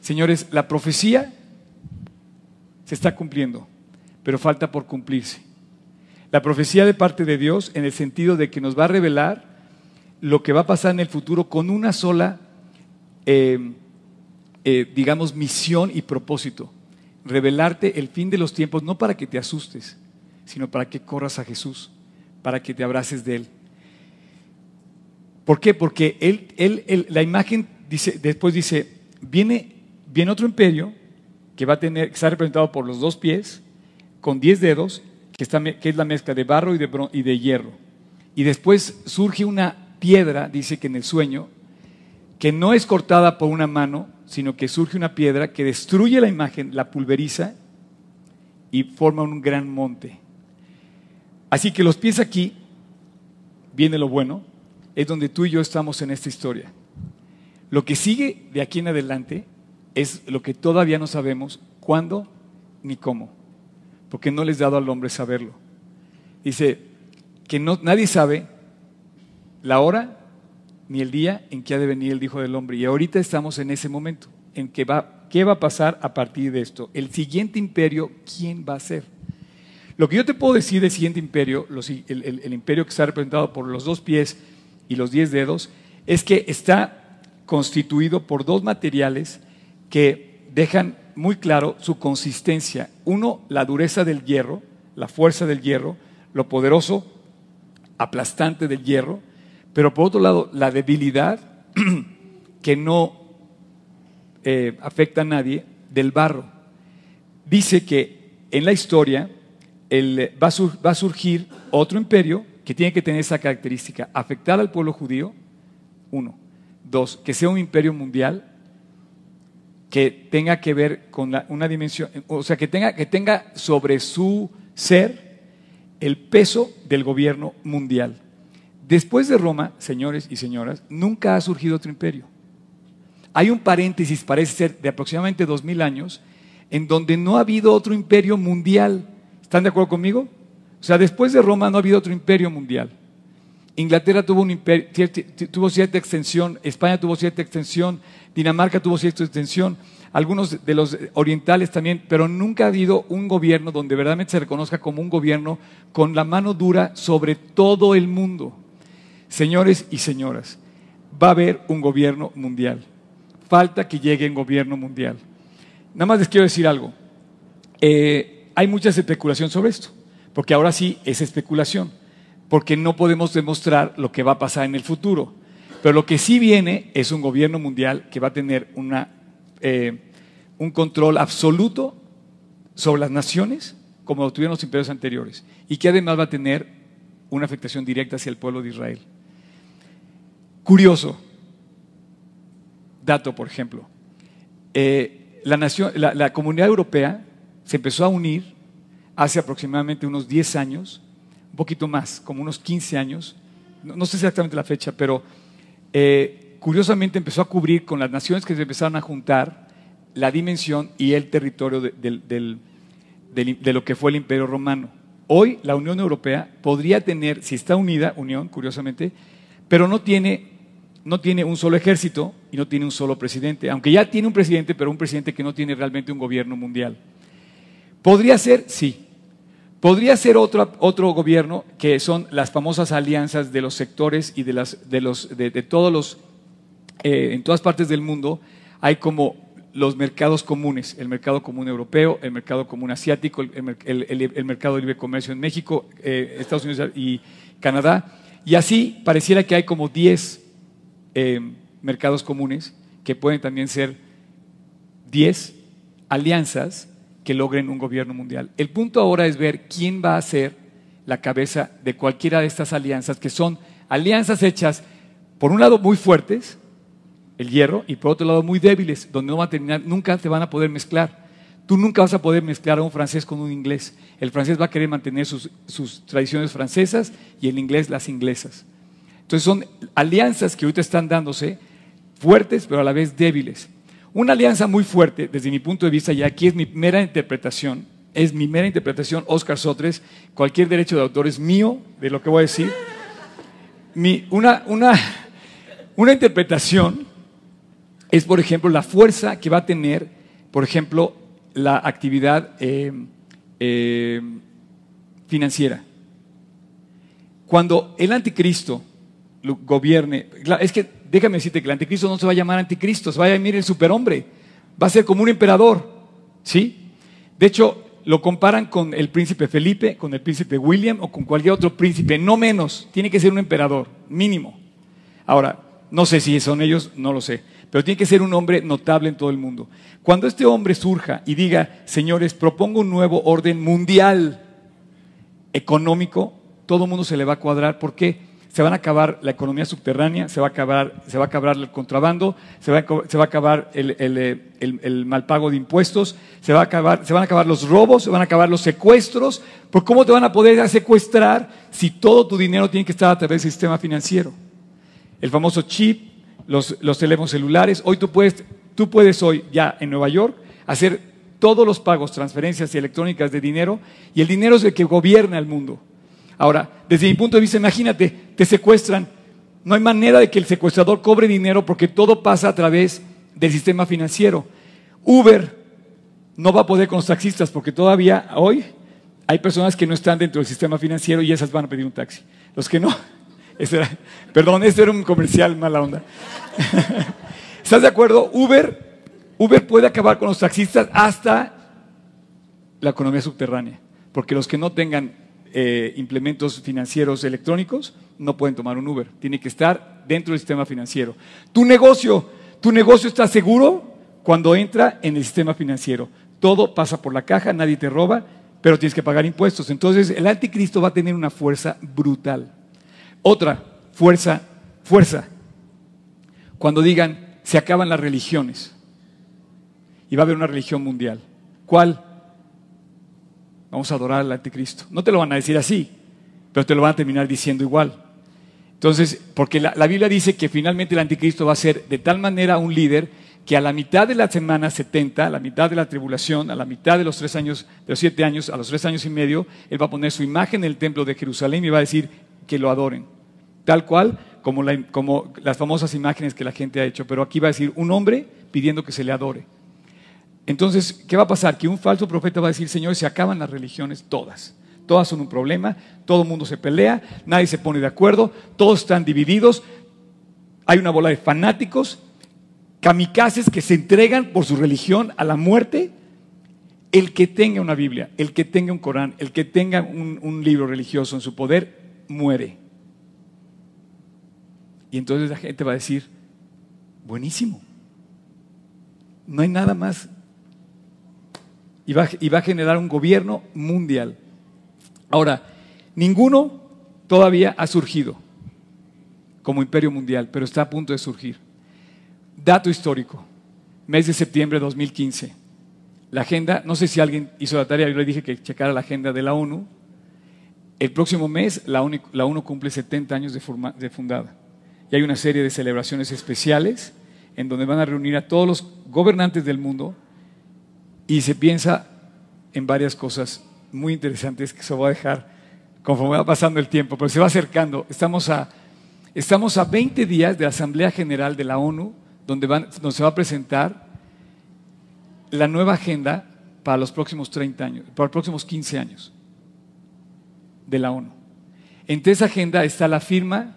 Speaker 1: Señores, la profecía se está cumpliendo, pero falta por cumplirse. La profecía de parte de Dios en el sentido de que nos va a revelar lo que va a pasar en el futuro con una sola eh, eh, digamos, misión y propósito. Revelarte el fin de los tiempos, no para que te asustes, sino para que corras a Jesús, para que te abraces de Él. ¿Por qué? Porque él, él, la imagen dice, después dice, viene, viene otro imperio que va a tener, está representado por los dos pies, con diez dedos, que, está, que es la mezcla de barro y de, y de hierro. Y después surge una piedra, dice que en el sueño, que no es cortada por una mano, sino que surge una piedra que destruye la imagen, la pulveriza y forma un gran monte. Así que los pies aquí, viene lo bueno, es donde tú y yo estamos en esta historia. Lo que sigue de aquí en adelante es lo que todavía no sabemos cuándo ni cómo, porque no les he dado al hombre saberlo. Dice que no, nadie sabe la hora ni el día en que ha de venir el Hijo del Hombre. Y ahorita estamos en ese momento, en que va, ¿qué va a pasar a partir de esto? El siguiente imperio, ¿quién va a ser? Lo que yo te puedo decir del siguiente imperio, el, imperio que está representado por los dos pies y los diez dedos, es que está constituido por dos materiales que dejan muy claro su consistencia. Uno, la dureza del hierro, la fuerza del hierro, lo poderoso, aplastante del hierro, pero por otro lado, la debilidad (clears throat) que no eh, afecta a nadie del barro. Dice que en la historia va, a surgir otro imperio que tiene que tener esa característica, afectar al pueblo judío, uno. Dos, que sea un imperio mundial que tenga que ver con una dimensión, o sea, que tenga, que tenga sobre su ser el peso del gobierno mundial. Después de Roma, señores y señoras, nunca ha surgido otro imperio. Hay un paréntesis, parece ser, de aproximadamente dos mil años, en donde no ha habido otro imperio mundial. ¿Están de acuerdo conmigo? O sea, después de Roma no ha habido otro imperio mundial. Inglaterra tuvo, un imperio, cierta extensión, España tuvo cierta extensión, Dinamarca tuvo cierta extensión, algunos de los orientales también, pero nunca ha habido un gobierno donde verdaderamente se reconozca como un gobierno con la mano dura sobre todo el mundo. Señores y señoras, va a haber un gobierno mundial. Falta que llegue un gobierno mundial. Nada más les quiero decir algo. Eh, hay mucha especulación sobre esto, porque ahora sí es especulación, porque no podemos demostrar lo que va a pasar en el futuro. Pero lo que sí viene es un gobierno mundial que va a tener eh, un control absoluto sobre las naciones, como lo tuvieron los imperios anteriores, y que además va a tener una afectación directa hacia el pueblo de Israel. Curioso, dato por ejemplo, eh, la, comunidad europea se empezó a unir hace aproximadamente unos 10 años, un poquito más, como unos 15 años, no, sé exactamente la fecha, pero eh, curiosamente empezó a cubrir con las naciones que se empezaron a juntar la dimensión y el territorio de lo que fue el imperio romano. Hoy la Unión Europea podría tener, si está unida, Unión, curiosamente, pero no tiene no tiene un solo ejército y no tiene un solo presidente, aunque ya tiene un presidente, pero un presidente que no tiene realmente un gobierno mundial. ¿Podría ser? Sí. Podría ser otro, otro gobierno que son las famosas alianzas de los sectores y de, las, de, los, de, todos los, eh, en todas partes del mundo hay como los mercados comunes, el mercado común europeo, el mercado común asiático, el, mercado de libre comercio en México, eh, Estados Unidos y Canadá. Y así pareciera que hay como 10 eh, mercados comunes, que pueden también ser 10 alianzas que logren un gobierno mundial. El punto ahora es ver quién va a ser la cabeza de cualquiera de estas alianzas, que son alianzas hechas, por un lado, muy fuertes, el hierro, y por otro lado, muy débiles, donde no van a terminar, nunca te van a poder mezclar. Tú nunca vas a poder mezclar a un francés con un inglés. El francés va a querer mantener sus, sus tradiciones francesas y el inglés las inglesas. Entonces son alianzas que ahorita están dándose fuertes, pero a la vez débiles. Una alianza muy fuerte, desde mi punto de vista, y aquí es mi mera interpretación, es mi mera interpretación, Oscar Sotres, cualquier derecho de autor es mío de lo que voy a decir. una, una, una interpretación es, por ejemplo, la fuerza que va a tener, por ejemplo, la actividad eh, eh, financiera. Cuando el anticristo gobierne. Es que déjame decirte que el anticristo no se va a llamar anticristo, se va a llamar el superhombre. Va a ser como un emperador. ¿Sí? De hecho, lo comparan con el príncipe Felipe, con el príncipe William o con cualquier otro príncipe, no menos. Tiene que ser un emperador, mínimo. Ahora, no sé si son ellos, no lo sé, pero tiene que ser un hombre notable en todo el mundo. Cuando este hombre surja y diga, señores, propongo un nuevo orden mundial económico, todo el mundo se le va a cuadrar. ¿Por qué? Se van a acabar la economía subterránea, se va a acabar, se va a acabar el contrabando, se va a, acabar el, el, mal pago de impuestos, se, va a acabar, se van a acabar los robos, se van a acabar los secuestros. ¿Por cómo te van a poder secuestrar si todo tu dinero tiene que estar a través del sistema financiero? El famoso chip, los, los teléfonos celulares. Hoy tú puedes Tú puedes hoy ya en Nueva York hacer todos los pagos, transferencias y electrónicas de dinero y el dinero es el que gobierna el mundo. Ahora, desde mi punto de vista, imagínate, te secuestran. No hay manera de que el secuestrador cobre dinero porque todo pasa a través del sistema financiero. Uber no va a poder con los taxistas porque todavía hoy hay personas que no están dentro del sistema financiero y esas van a pedir un taxi. Los que no, (laughs) perdón, este era un comercial mala onda. (laughs) ¿Estás de acuerdo? Uber, Uber puede acabar con los taxistas hasta la economía subterránea, porque los que no tengan eh, implementos financieros electrónicos no pueden tomar un Uber, tiene que estar dentro del sistema financiero. Tu negocio, tu negocio está seguro cuando entra en el sistema financiero. Todo pasa por la caja, nadie te roba, pero tienes que pagar impuestos. Entonces el anticristo va a tener una fuerza brutal. Otra fuerza, fuerza. Cuando digan, se acaban las religiones y va a haber una religión mundial. ¿Cuál? Vamos a adorar al anticristo. No te lo van a decir así, pero te lo van a terminar diciendo igual. Entonces, porque la, Biblia dice que finalmente el anticristo va a ser de tal manera un líder que a la mitad de la semana 70, a la mitad de la tribulación, a la mitad de los tres años, de los siete años, a los tres años y medio, él va a poner su imagen en el templo de Jerusalén y va a decir que lo adoren. Tal cual como, como las famosas imágenes que la gente ha hecho, pero aquí va a decir un hombre pidiendo que se le adore. Entonces, ¿qué va a pasar? Que un falso profeta va a decir, Señor, se acaban las religiones todas. Todas son un problema, todo el mundo se pelea, nadie se pone de acuerdo, todos están divididos, hay una bola de fanáticos, kamikazes que se entregan por su religión a la muerte. El que tenga una Biblia, el que tenga un Corán, el que tenga un libro religioso en su poder, muere. Y entonces la gente va a decir, buenísimo. No hay nada más. Y va, a generar un gobierno mundial. Ahora, ninguno todavía ha surgido como imperio mundial, pero está a punto de surgir. Dato histórico, mes de septiembre de 2015. La agenda, no sé si alguien hizo la tarea, yo le dije que checara la agenda de la ONU. El próximo mes la ONU, cumple 70 años de fundada y hay una serie de celebraciones especiales en donde van a reunir a todos los gobernantes del mundo y se piensa en varias cosas muy interesantes que se va a dejar conforme va pasando el tiempo, pero se va acercando. Estamos a, estamos a 20 días de la Asamblea General de la ONU, donde, van, se va a presentar la nueva agenda para los próximos 30 años, para los próximos 15 años de la ONU. Entre esa agenda está la firma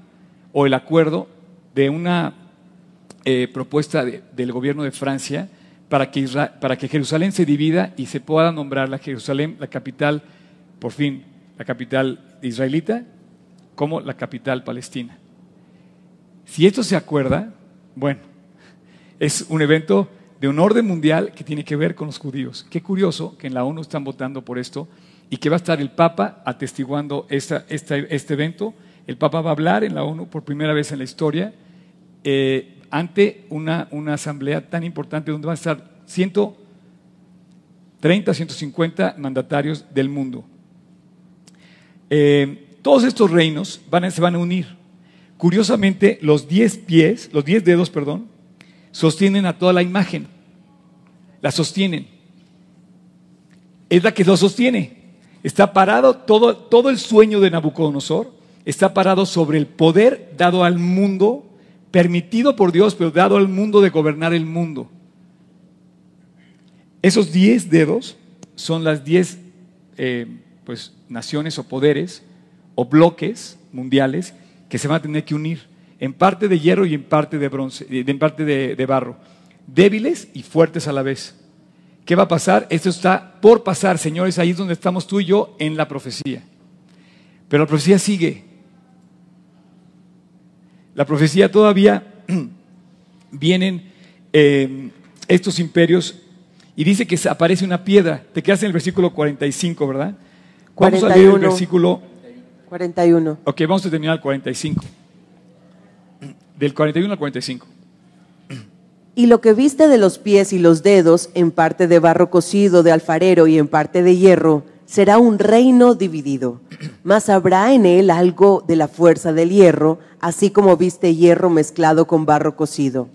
Speaker 1: o el acuerdo de una eh, propuesta del gobierno de Francia para que, para que Jerusalén se divida y se pueda nombrar la Jerusalén, la capital, por fin, la capital israelita, como la capital palestina. Si esto se acuerda, bueno, es un evento de un orden mundial que tiene que ver con los judíos. Qué curioso que en la ONU están votando por esto y que va a estar el Papa atestiguando esta, este evento el Papa va a hablar en la ONU por primera vez en la historia eh, ante una, una, asamblea tan importante donde van a estar 130, 150 mandatarios del mundo. Eh, todos estos reinos van se van a unir. Curiosamente, los 10 pies, los 10 dedos, perdón, sostienen a toda la imagen. La sostienen. Es la que lo sostiene. Está parado todo, todo el sueño de Nabucodonosor está parado sobre el poder dado al mundo, permitido por Dios, pero dado al mundo de gobernar el mundo. Esos diez dedos son las diez eh, pues, naciones o poderes o bloques mundiales que se van a tener que unir. en parte de hierro y en parte de bronce, en parte de, de barro, débiles y fuertes a la vez. ¿Qué va a pasar? Esto está por pasar, señores, ahí es donde estamos tú y yo en la profecía. Pero la profecía sigue. La profecía todavía (clears throat) vienen eh, estos imperios y dice que aparece una piedra. Te quedas en el versículo 45, ¿verdad? Vamos a leer el
Speaker 2: 41.
Speaker 1: versículo.
Speaker 2: 41.
Speaker 1: Ok, vamos a terminar el 45. Del 41 al 45.
Speaker 2: Y lo que viste de los pies y los dedos, en parte de barro cocido de alfarero y en parte de hierro, será un reino dividido. Mas habrá en él algo de la fuerza del hierro, así como viste hierro mezclado con barro cocido.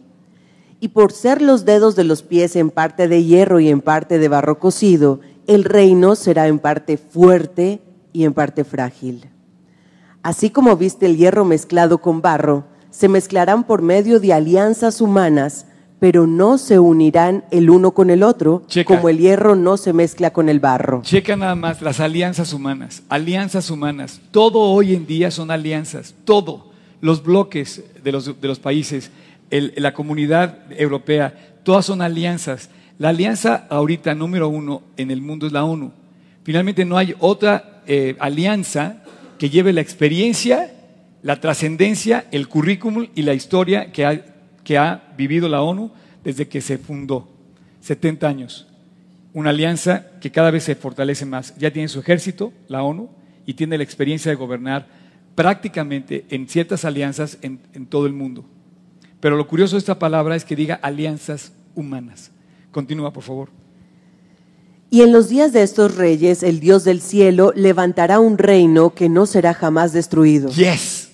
Speaker 2: Y por ser los dedos de los pies en parte de hierro y en parte de barro cocido, el reino será en parte fuerte y en parte frágil. Así como viste el hierro mezclado con barro, se mezclarán por medio de alianzas humanas, pero no se unirán el uno con el otro,
Speaker 1: Checa.
Speaker 2: como el hierro no se mezcla con el barro.
Speaker 1: Checa nada más las alianzas humanas. Alianzas humanas. Todo hoy en día son alianzas. Todo. Los bloques de los, de los países, el- la comunidad europea, todas son alianzas. La alianza ahorita número uno en el mundo es la ONU. Finalmente no hay otra eh, alianza que lleve la experiencia, la trascendencia, el currículum y la historia que ha, que ha vivido la ONU desde que se fundó. 70 años una alianza que cada vez se fortalece más. Ya tiene su ejército, la ONU, y tiene la experiencia de gobernar prácticamente en ciertas alianzas en, en todo el mundo. Pero lo curioso de esta palabra es que diga alianzas humanas. Continúa, por favor.
Speaker 2: Y en los días de estos reyes, el Dios del cielo levantará un reino que no será jamás destruido.
Speaker 1: Yes.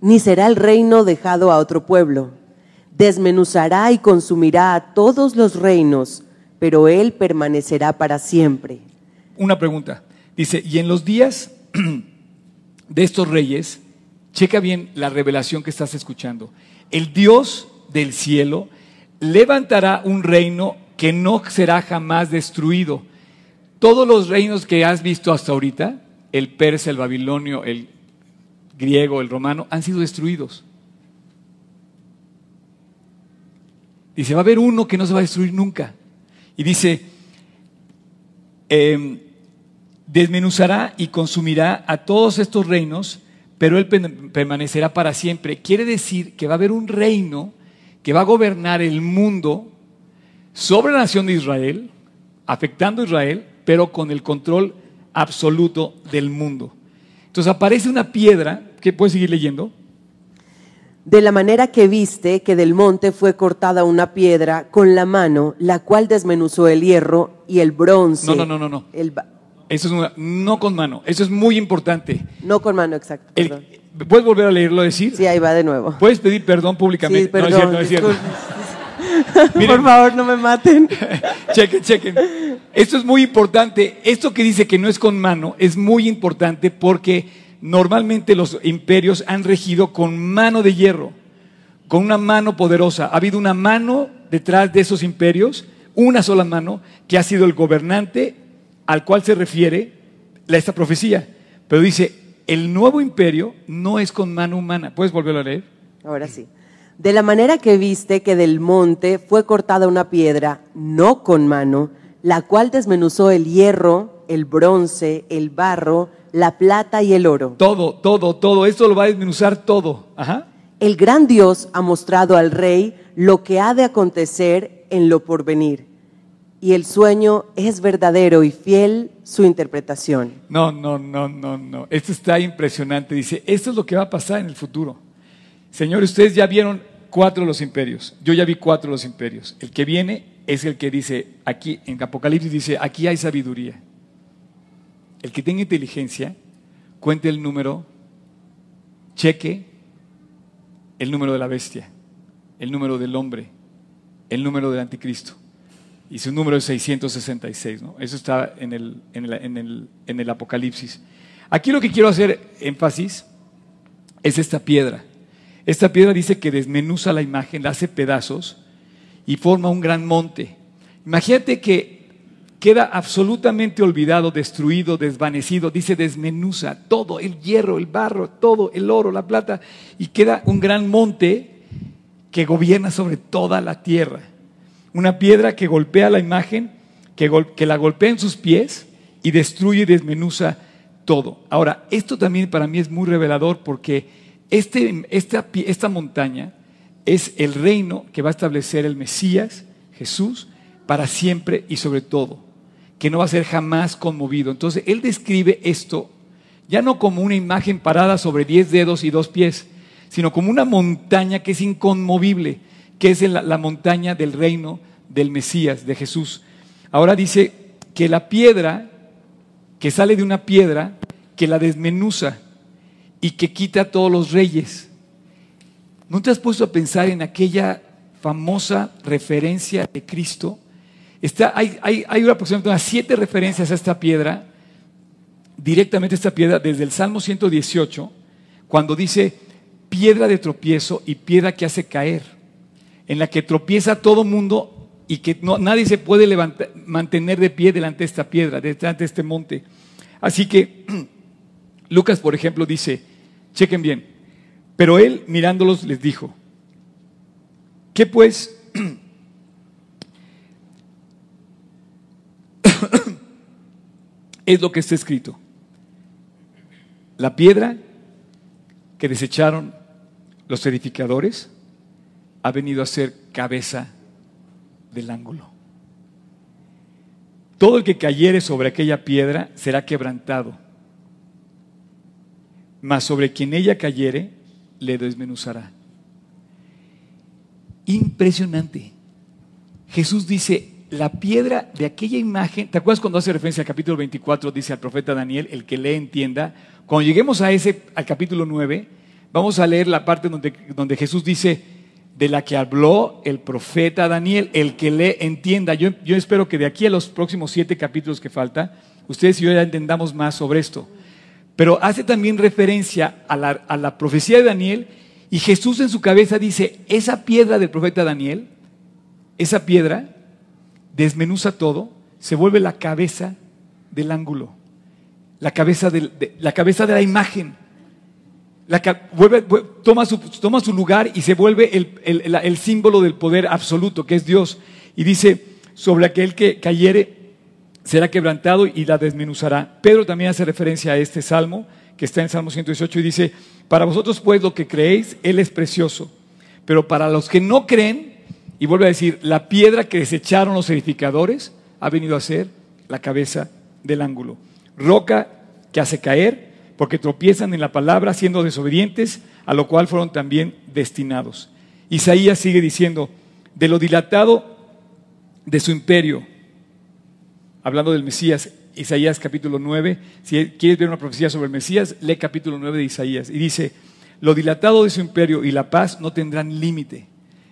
Speaker 2: ni será el reino dejado a otro pueblo. Desmenuzará y consumirá a todos los reinos, pero él permanecerá para siempre.
Speaker 1: Una pregunta. Dice, y en los días (clears throat) de estos reyes, checa bien la revelación que estás escuchando. El Dios del cielo levantará un reino que no será jamás destruido. Todos los reinos que has visto hasta ahorita, el persa, el babilonio, el griego, el romano, han sido destruidos. Dice, va a haber uno que no se va a destruir nunca. Y dice, eh, desmenuzará y consumirá a todos estos reinos, pero él permanecerá para siempre. Quiere decir que va a haber un reino que va a gobernar el mundo sobre la nación de Israel, afectando a Israel, pero con el control absoluto del mundo. Entonces aparece una piedra, que puedes seguir leyendo,
Speaker 2: De la manera que viste que del monte fue cortada una piedra con la mano, la cual desmenuzó el hierro y el bronce.
Speaker 1: No, no, no, no, no.
Speaker 2: El
Speaker 1: eso es una- no con mano, eso es muy importante.
Speaker 2: no con mano, exacto.
Speaker 1: El-. ¿Puedes volver a leerlo decir?
Speaker 2: Sí, ahí va de nuevo.
Speaker 1: ¿Puedes pedir perdón públicamente?
Speaker 2: Sí, perdón.
Speaker 1: no es cierto, no es cierto. (laughs) Miren.
Speaker 2: Por favor, no me maten. (laughs)
Speaker 1: chequen, chequen. Esto es muy importante. Esto que dice que no es con mano es muy importante porque normalmente los imperios han regido con mano de hierro, con una mano poderosa. Ha habido una mano detrás de esos imperios, una sola mano, que ha sido el gobernante al cual se refiere esta profecía. Pero dice, el nuevo imperio no es con mano humana. ¿Puedes volverlo a leer?
Speaker 2: Ahora sí. De la manera que viste que del monte fue cortada una piedra, no con mano, la cual desmenuzó el hierro, el bronce, el barro, la plata y el oro.
Speaker 1: Todo, todo, todo. Esto lo va a desmenuzar todo. Ajá.
Speaker 2: El gran Dios ha mostrado al rey lo que ha de acontecer en lo porvenir. Y el sueño es verdadero y fiel su interpretación.
Speaker 1: No, no, no, no, no. Esto está impresionante. Dice, esto es lo que va a pasar en el futuro. Señores, ustedes ya vieron cuatro de los imperios. Yo ya vi cuatro de los imperios. El que viene es el que dice, aquí en Apocalipsis dice, aquí hay sabiduría. El que tenga inteligencia, cuente el número, cheque el número de la bestia, el número del hombre, el número del anticristo. Y su número es 666, ¿no? Eso está en el, en el, en el, en el Apocalipsis. Aquí lo que quiero hacer énfasis es esta piedra. Esta piedra dice que desmenuza la imagen, la hace pedazos y forma un gran monte. Imagínate que queda absolutamente olvidado, destruido, desvanecido, dice desmenuza todo, el hierro, el barro, todo, el oro, la plata, y queda un gran monte que gobierna sobre toda la tierra. Una piedra que golpea la imagen, que, que la golpea en sus pies y destruye y desmenuza todo. Ahora, esto también para mí es muy revelador porque este, esta, esta montaña es el reino que va a establecer el Mesías, Jesús, para siempre y sobre todo que no va a ser jamás conmovido. Entonces, él describe esto ya no como una imagen parada sobre diez dedos y dos pies, sino como una montaña que es inconmovible, que es la, la montaña del reino del Mesías, de Jesús. Ahora dice que la piedra, que sale de una piedra, que la desmenuza y que quita a todos los reyes. ¿No te has puesto a pensar en aquella famosa referencia de Cristo? Hay aproximadamente unas siete referencias a esta piedra, directamente a esta piedra, desde el Salmo 118, cuando dice piedra de tropiezo y piedra que hace caer, en la que tropieza todo mundo y que no, nadie se puede levantar, mantener de pie delante de esta piedra, delante de este monte. Así que (clears throat) Lucas, por ejemplo, dice, chequen bien, pero él mirándolos les dijo, ¿qué pues? Es lo que está escrito. La piedra que desecharon los edificadores ha venido a ser cabeza del ángulo. Todo el que cayere sobre aquella piedra será quebrantado, mas sobre quien ella cayere le desmenuzará. Impresionante. Jesús dice, la piedra de aquella imagen, ¿te acuerdas cuando hace referencia al capítulo 24, dice al profeta Daniel, el que le entienda? Cuando lleguemos a ese, al capítulo 9, vamos a leer la parte donde, donde Jesús dice, de la que habló el profeta Daniel, el que le entienda. Yo, yo espero que de aquí a los próximos siete capítulos que falta, ustedes y yo ya entendamos más sobre esto. Pero hace también referencia a la, a la profecía de Daniel y Jesús en su cabeza dice, esa piedra del profeta Daniel, esa piedra desmenuza todo, se vuelve la cabeza del ángulo, la cabeza, de, la, cabeza de la imagen. Toma, su, lugar y se vuelve el, el, símbolo del poder absoluto, que es Dios. Y dice, sobre aquel que cayere será quebrantado y la desmenuzará. Pedro también hace referencia a este salmo, que está en Salmo 118, y dice, para vosotros pues lo que creéis, Él es precioso, pero para los que no creen, y vuelve a decir, la piedra que desecharon los edificadores ha venido a ser la cabeza del ángulo. Roca que hace caer, porque tropiezan en la palabra siendo desobedientes, a lo cual fueron también destinados. Isaías sigue diciendo, de lo dilatado de su imperio, hablando del Mesías, Isaías capítulo 9, si quieres ver una profecía sobre el Mesías, lee capítulo 9 de Isaías, y dice, lo dilatado de su imperio y la paz no tendrán límite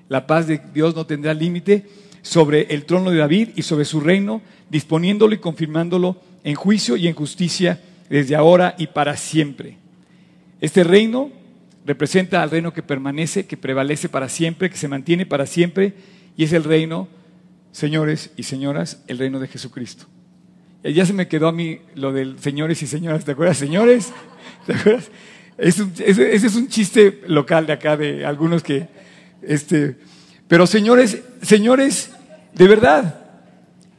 Speaker 1: la paz de Dios no tendrá límite sobre el trono de David y sobre su reino, disponiéndolo y confirmándolo en juicio y en justicia desde ahora y para siempre. Este reino representa al reino que permanece, que prevalece para siempre, que se mantiene para siempre, y es el reino, señores y señoras, el reino de Jesucristo. Ya se me quedó a mí lo del señores y señoras, ¿te acuerdas? Señores, (laughs) ¿te acuerdas? ese es un chiste local de acá de algunos que este, pero señores, señores, de verdad,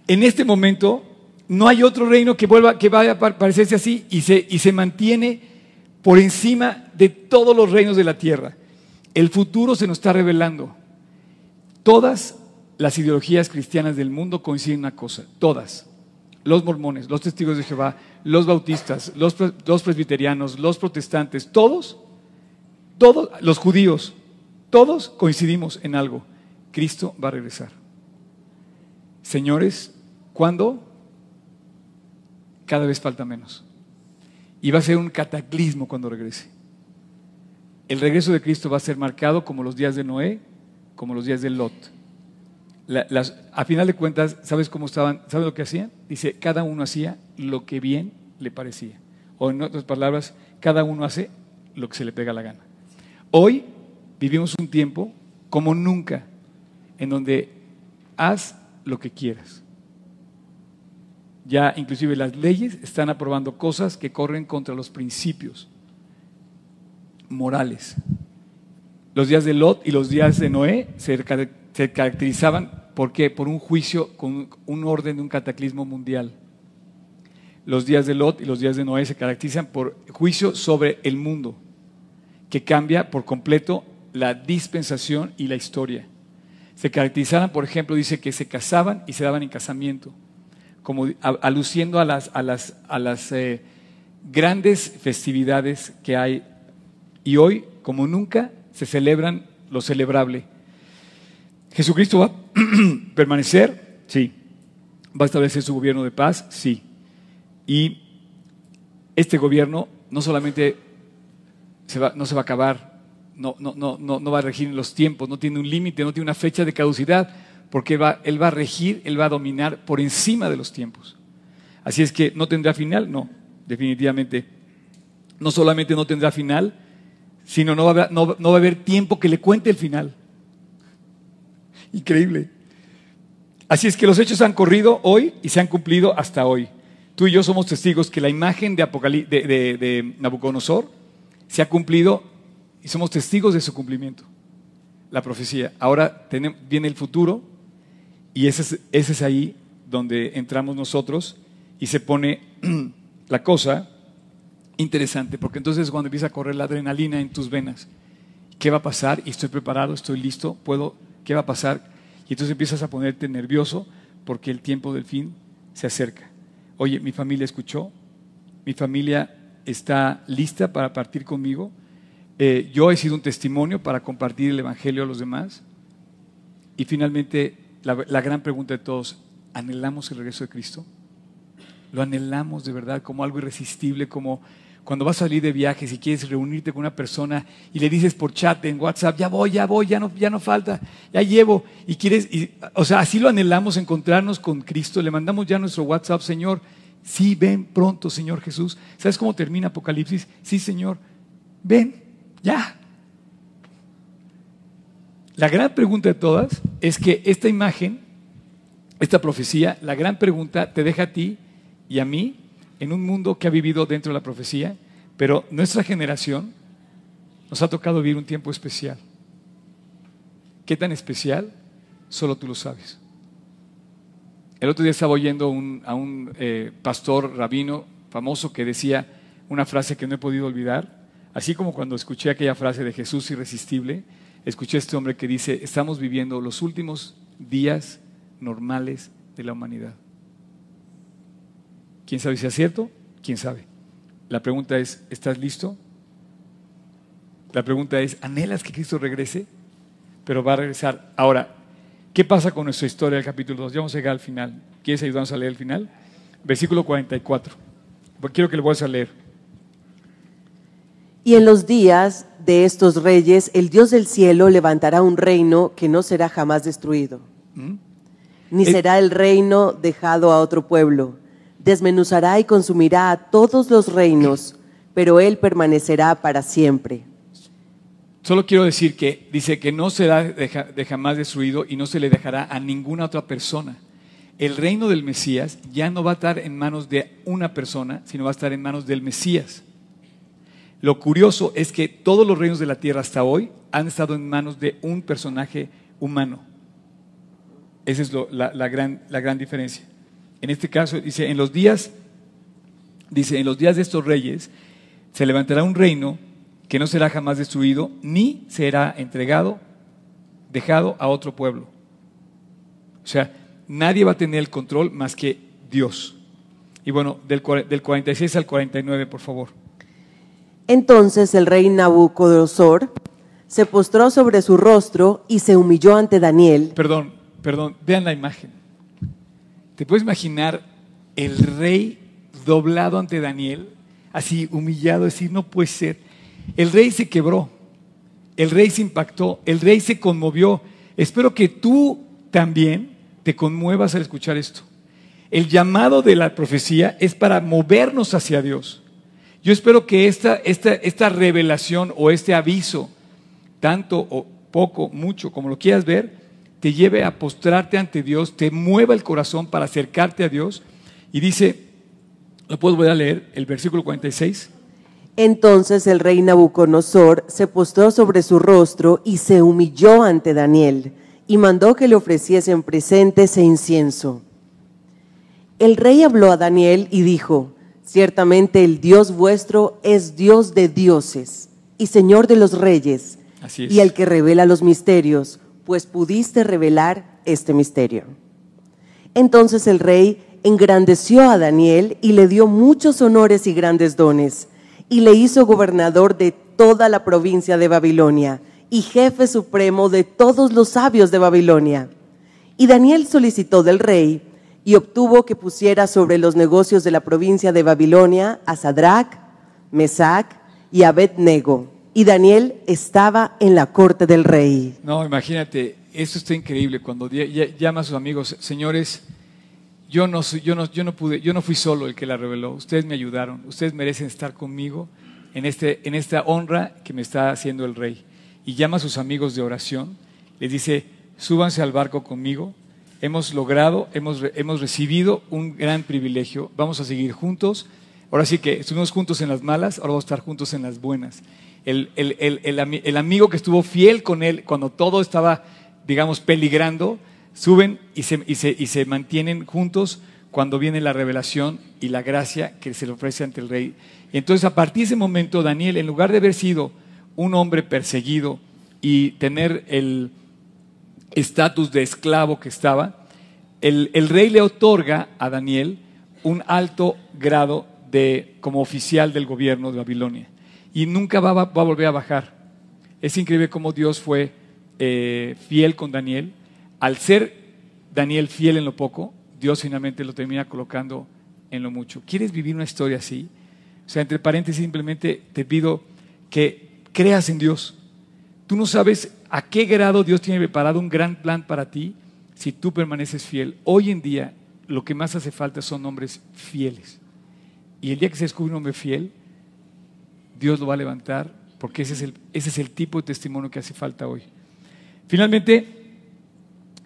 Speaker 1: en este momento no hay otro reino que vuelva, que vaya a parecerse así y se, y se mantiene por encima de todos los reinos de la tierra. El futuro se nos está revelando. Todas las ideologías cristianas del mundo coinciden en una cosa, todas. Los mormones, los testigos de Jehová, los bautistas, los, los presbiterianos, los protestantes, todos, todos, los judíos, todos coincidimos en algo. Cristo va a regresar. Señores, ¿cuándo? Cada vez falta menos. Y va a ser un cataclismo cuando regrese. El regreso de Cristo va a ser marcado como los días de Noé, como los días de Lot. a final de cuentas, ¿sabes cómo estaban? ¿Sabes lo que hacían? Dice, cada uno hacía lo que bien le parecía. O en otras palabras, cada uno hace lo que se le pega la gana. Hoy vivimos un tiempo como nunca, en donde haz lo que quieras. Ya inclusive las leyes están aprobando cosas que corren contra los principios morales. Los días de Lot y los días de Noé se, caracterizaban ¿por por un juicio con un orden de un cataclismo mundial. Los días de Lot y los días de Noé se caracterizan por juicio sobre el mundo, que cambia por completo la dispensación y la historia. Se caracterizaban, por ejemplo, dice que se casaban y se daban en casamiento, como aluciendo a las, a las, a las eh, grandes festividades que hay. Y hoy, como nunca, se celebran lo celebrable. ¿Jesucristo va a (clears throat) permanecer? Sí. ¿Va a establecer su gobierno de paz? Sí. Y este gobierno no solamente no se va a acabar, no, no, no, no, va a regir en los tiempos, no tiene un límite, no tiene una fecha de caducidad, porque va, él va a regir, él va a dominar por encima de los tiempos. Así es que no tendrá final, no, definitivamente. No solamente no tendrá final, sino no va, a, no, va a haber tiempo que le cuente el final. Increíble. Así es que los hechos han corrido hoy y se han cumplido hasta hoy. Tú y yo somos testigos que la imagen de, de, Nabucodonosor se ha cumplido y somos testigos de su cumplimiento. La profecía. Ahora viene el futuro y ese es, ese es ahí donde entramos nosotros y se pone (clears throat) la cosa interesante, porque entonces cuando empieza a correr la adrenalina en tus venas, ¿qué va a pasar? Y estoy preparado, estoy listo, puedo, ¿qué va a pasar? Y entonces empiezas a ponerte nervioso porque el tiempo del fin se acerca. Oye, mi familia escuchó, mi familia está lista para partir conmigo. Eh, yo he sido un testimonio para compartir el Evangelio a los demás. Y finalmente, la, gran pregunta de todos, ¿anhelamos el regreso de Cristo? ¿Lo anhelamos de verdad como algo irresistible, como cuando vas a salir de viaje, si quieres reunirte con una persona y le dices por chat en WhatsApp, ya voy, ya voy, ya no, ya no falta, ya llevo, y quieres, o sea, así lo anhelamos encontrarnos con Cristo, le mandamos ya nuestro WhatsApp, Señor, sí, ven pronto, Señor Jesús. ¿Sabes cómo termina Apocalipsis? Sí, Señor, ven, ya. La gran pregunta de todas es que esta imagen, esta profecía, la gran pregunta te deja a ti y a mí en un mundo que ha vivido dentro de la profecía, pero nuestra generación nos ha tocado vivir un tiempo especial. ¿Qué tan especial? Solo tú lo sabes. El otro día estaba oyendo a un eh, pastor rabino famoso que decía una frase que no he podido olvidar, así como cuando escuché aquella frase de Jesús irresistible, escuché a este hombre que dice, estamos viviendo los últimos días normales de la humanidad. ¿Quién sabe si es cierto? ¿Quién sabe? La pregunta es, ¿estás listo? La pregunta es, ¿anhelas que Cristo regrese? Pero va a regresar. Ahora, ¿qué pasa con nuestra historia del capítulo 2? Ya vamos a llegar al final. ¿Quieres ayudarnos a leer el final? Versículo 44. Quiero que lo vuelvas a leer.
Speaker 2: Y en los días de estos reyes, el Dios del cielo levantará un reino que no será jamás destruido, ¿Mm? ni será el reino dejado a otro pueblo desmenuzará y consumirá a todos los reinos, pero Él permanecerá para siempre.
Speaker 1: Solo quiero decir que dice que no será de jamás destruido y no se le dejará a ninguna otra persona. El reino del Mesías ya no va a estar en manos de una persona, sino va a estar en manos del Mesías. Lo curioso es que todos los reinos de la tierra hasta hoy han estado en manos de un personaje humano. Esa es la, gran, la gran diferencia. En este caso dice, en los días, dice, en los días de estos reyes se levantará un reino que no será jamás destruido, ni será entregado, dejado a otro pueblo. O sea, nadie va a tener el control más que Dios. Y bueno, del, del 46 al 49, por favor.
Speaker 2: Entonces el rey Nabucodonosor se postró sobre su rostro y se humilló ante Daniel.
Speaker 1: Perdón, perdón, vean la imagen. ¿Te puedes imaginar el rey doblado ante Daniel, así humillado, decir, no puede ser? El rey se quebró, el rey se impactó, el rey se conmovió. Espero que tú también te conmuevas al escuchar esto. El llamado de la profecía es para movernos hacia Dios. Yo espero que esta, esta, esta revelación o este aviso, tanto o poco, mucho, como lo quieras ver, te lleve a postrarte ante Dios, te mueva el corazón para acercarte a Dios Y dice, ¿lo puedo volver a leer? El versículo 46.
Speaker 2: Entonces el rey Nabucodonosor se postró sobre su rostro y se humilló ante Daniel y mandó que le ofreciesen presentes e incienso. El rey habló a Daniel y dijo, ciertamente el Dios vuestro es Dios de dioses y Señor de los reyes
Speaker 1: Así es.
Speaker 2: y el que revela los misterios, pues pudiste revelar este misterio. Entonces el rey engrandeció a Daniel y le dio muchos honores y grandes dones, y le hizo gobernador de toda la provincia de Babilonia y jefe supremo de todos los sabios de Babilonia. Y Daniel solicitó del rey y obtuvo que pusiera sobre los negocios de la provincia de Babilonia a Sadrach, Mesac y Abednego. Y Daniel estaba en la corte del rey.
Speaker 1: No, imagínate, esto está increíble cuando llama a sus amigos, señores, yo no, yo, no, yo, no pude, yo no fui solo el que la reveló, ustedes me ayudaron, ustedes merecen estar conmigo en, este, en esta honra que me está haciendo el rey. Y llama a sus amigos de oración, les dice, súbanse al barco conmigo, hemos logrado, hemos, hemos recibido un gran privilegio, vamos a seguir juntos. Ahora sí que estuvimos juntos en las malas, ahora vamos a estar juntos en las buenas. El, el- el- el amigo que estuvo fiel con él cuando todo estaba, digamos, peligrando, suben y se, y se- y se mantienen juntos cuando viene la revelación y la gracia que se le ofrece ante el rey. Y entonces a partir de ese momento, Daniel, en lugar de haber sido un hombre perseguido y tener el estatus de esclavo que estaba, el, el rey le otorga a Daniel un alto grado de, como oficial del gobierno de Babilonia. Y nunca va, va- a volver a bajar. Es increíble cómo Dios fue eh, fiel con Daniel. Al ser Daniel fiel en lo poco, Dios finalmente lo termina colocando en lo mucho. ¿Quieres vivir una historia así? O sea, entre paréntesis, simplemente te pido que creas en Dios. Tú no sabes a qué grado Dios tiene preparado un gran plan para ti si tú permaneces fiel. Hoy en día lo que más hace falta son hombres fieles. Y el día que se descubre un hombre fiel, Dios lo va a levantar porque ese es el, ese es el tipo de testimonio que hace falta hoy. Finalmente,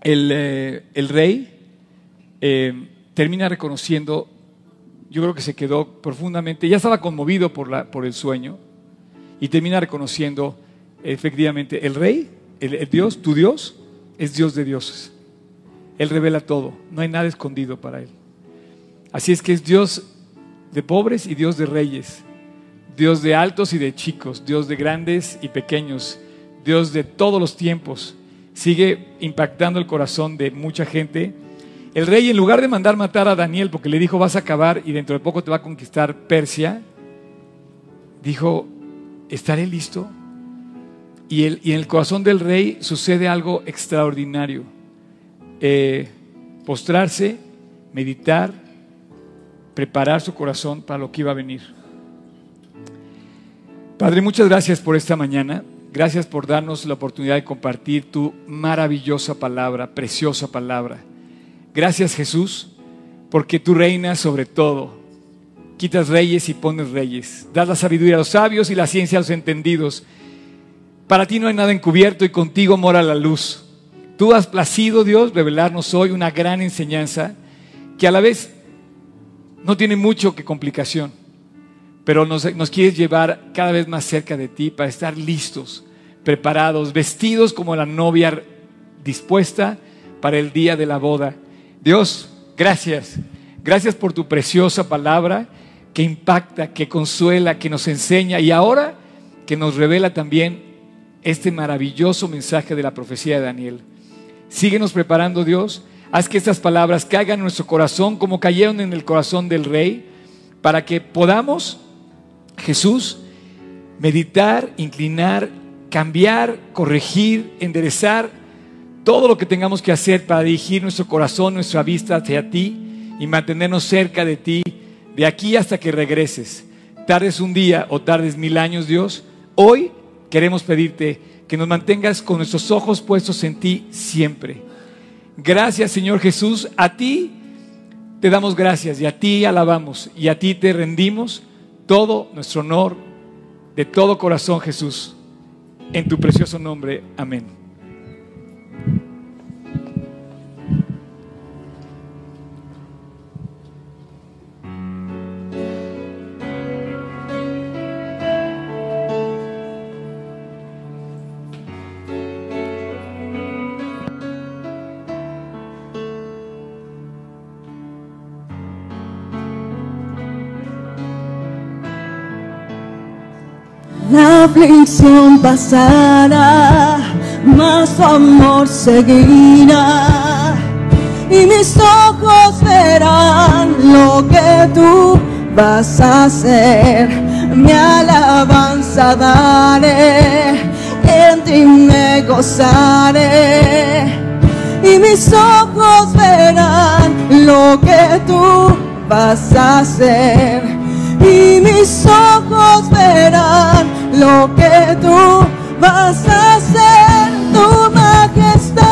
Speaker 1: el, eh, el rey eh, termina reconociendo, yo creo que se quedó profundamente, ya estaba conmovido por, la, por el sueño y termina reconociendo efectivamente el rey, el, Dios, tu Dios, es Dios de dioses. Él revela todo, no hay nada escondido para él. Así es que es Dios de pobres y Dios de reyes, Dios de altos y de chicos, Dios de grandes y pequeños, Dios de todos los tiempos. Sigue impactando el corazón de mucha gente. El rey, en lugar de mandar matar a Daniel porque le dijo vas a acabar y dentro de poco te va a conquistar Persia, dijo, ¿estaré listo? Y, el- y en el corazón del rey sucede algo extraordinario. Eh, postrarse, meditar, preparar su corazón para lo que iba a venir. Padre, muchas gracias por esta mañana. Gracias por darnos la oportunidad de compartir tu maravillosa palabra, preciosa palabra. Gracias Jesús, porque tú reinas sobre todo. Quitas reyes y pones reyes. Das la sabiduría a los sabios y la ciencia a los entendidos. Para ti no hay nada encubierto y contigo mora la luz. Tú has placido, Dios, revelarnos hoy una gran enseñanza que a la vez no tiene mucho que complicación, pero nos, nos quieres llevar cada vez más cerca de ti para estar listos, preparados, vestidos como la novia dispuesta para el día de la boda. Dios, gracias. Gracias por tu preciosa palabra que impacta, que consuela, que nos enseña y ahora que nos revela también este maravilloso mensaje de la profecía de Daniel. Síguenos preparando, Dios. Haz que estas palabras caigan en nuestro corazón como cayeron en el corazón del rey, para que podamos, Jesús, meditar, inclinar, cambiar, corregir, enderezar todo lo que tengamos que hacer para dirigir nuestro corazón, nuestra vista hacia ti y mantenernos cerca de ti de aquí hasta que regreses. Tardes un día o tardes mil años, Dios. Hoy queremos pedirte que nos mantengas con nuestros ojos puestos en ti siempre. Gracias, Señor Jesús. A ti te damos gracias y a ti alabamos y a ti te rendimos todo nuestro honor de todo corazón, Jesús. En tu precioso nombre. Amén.
Speaker 3: Aflicción pasará, mas tu amor seguirá. Y mis ojos verán lo que tú vas a hacer. Mi alabanza daré, en ti me gozaré. Y mis ojos verán lo que tú vas a hacer. Y mis ojos verán lo que tú vas a hacer, tu majestad.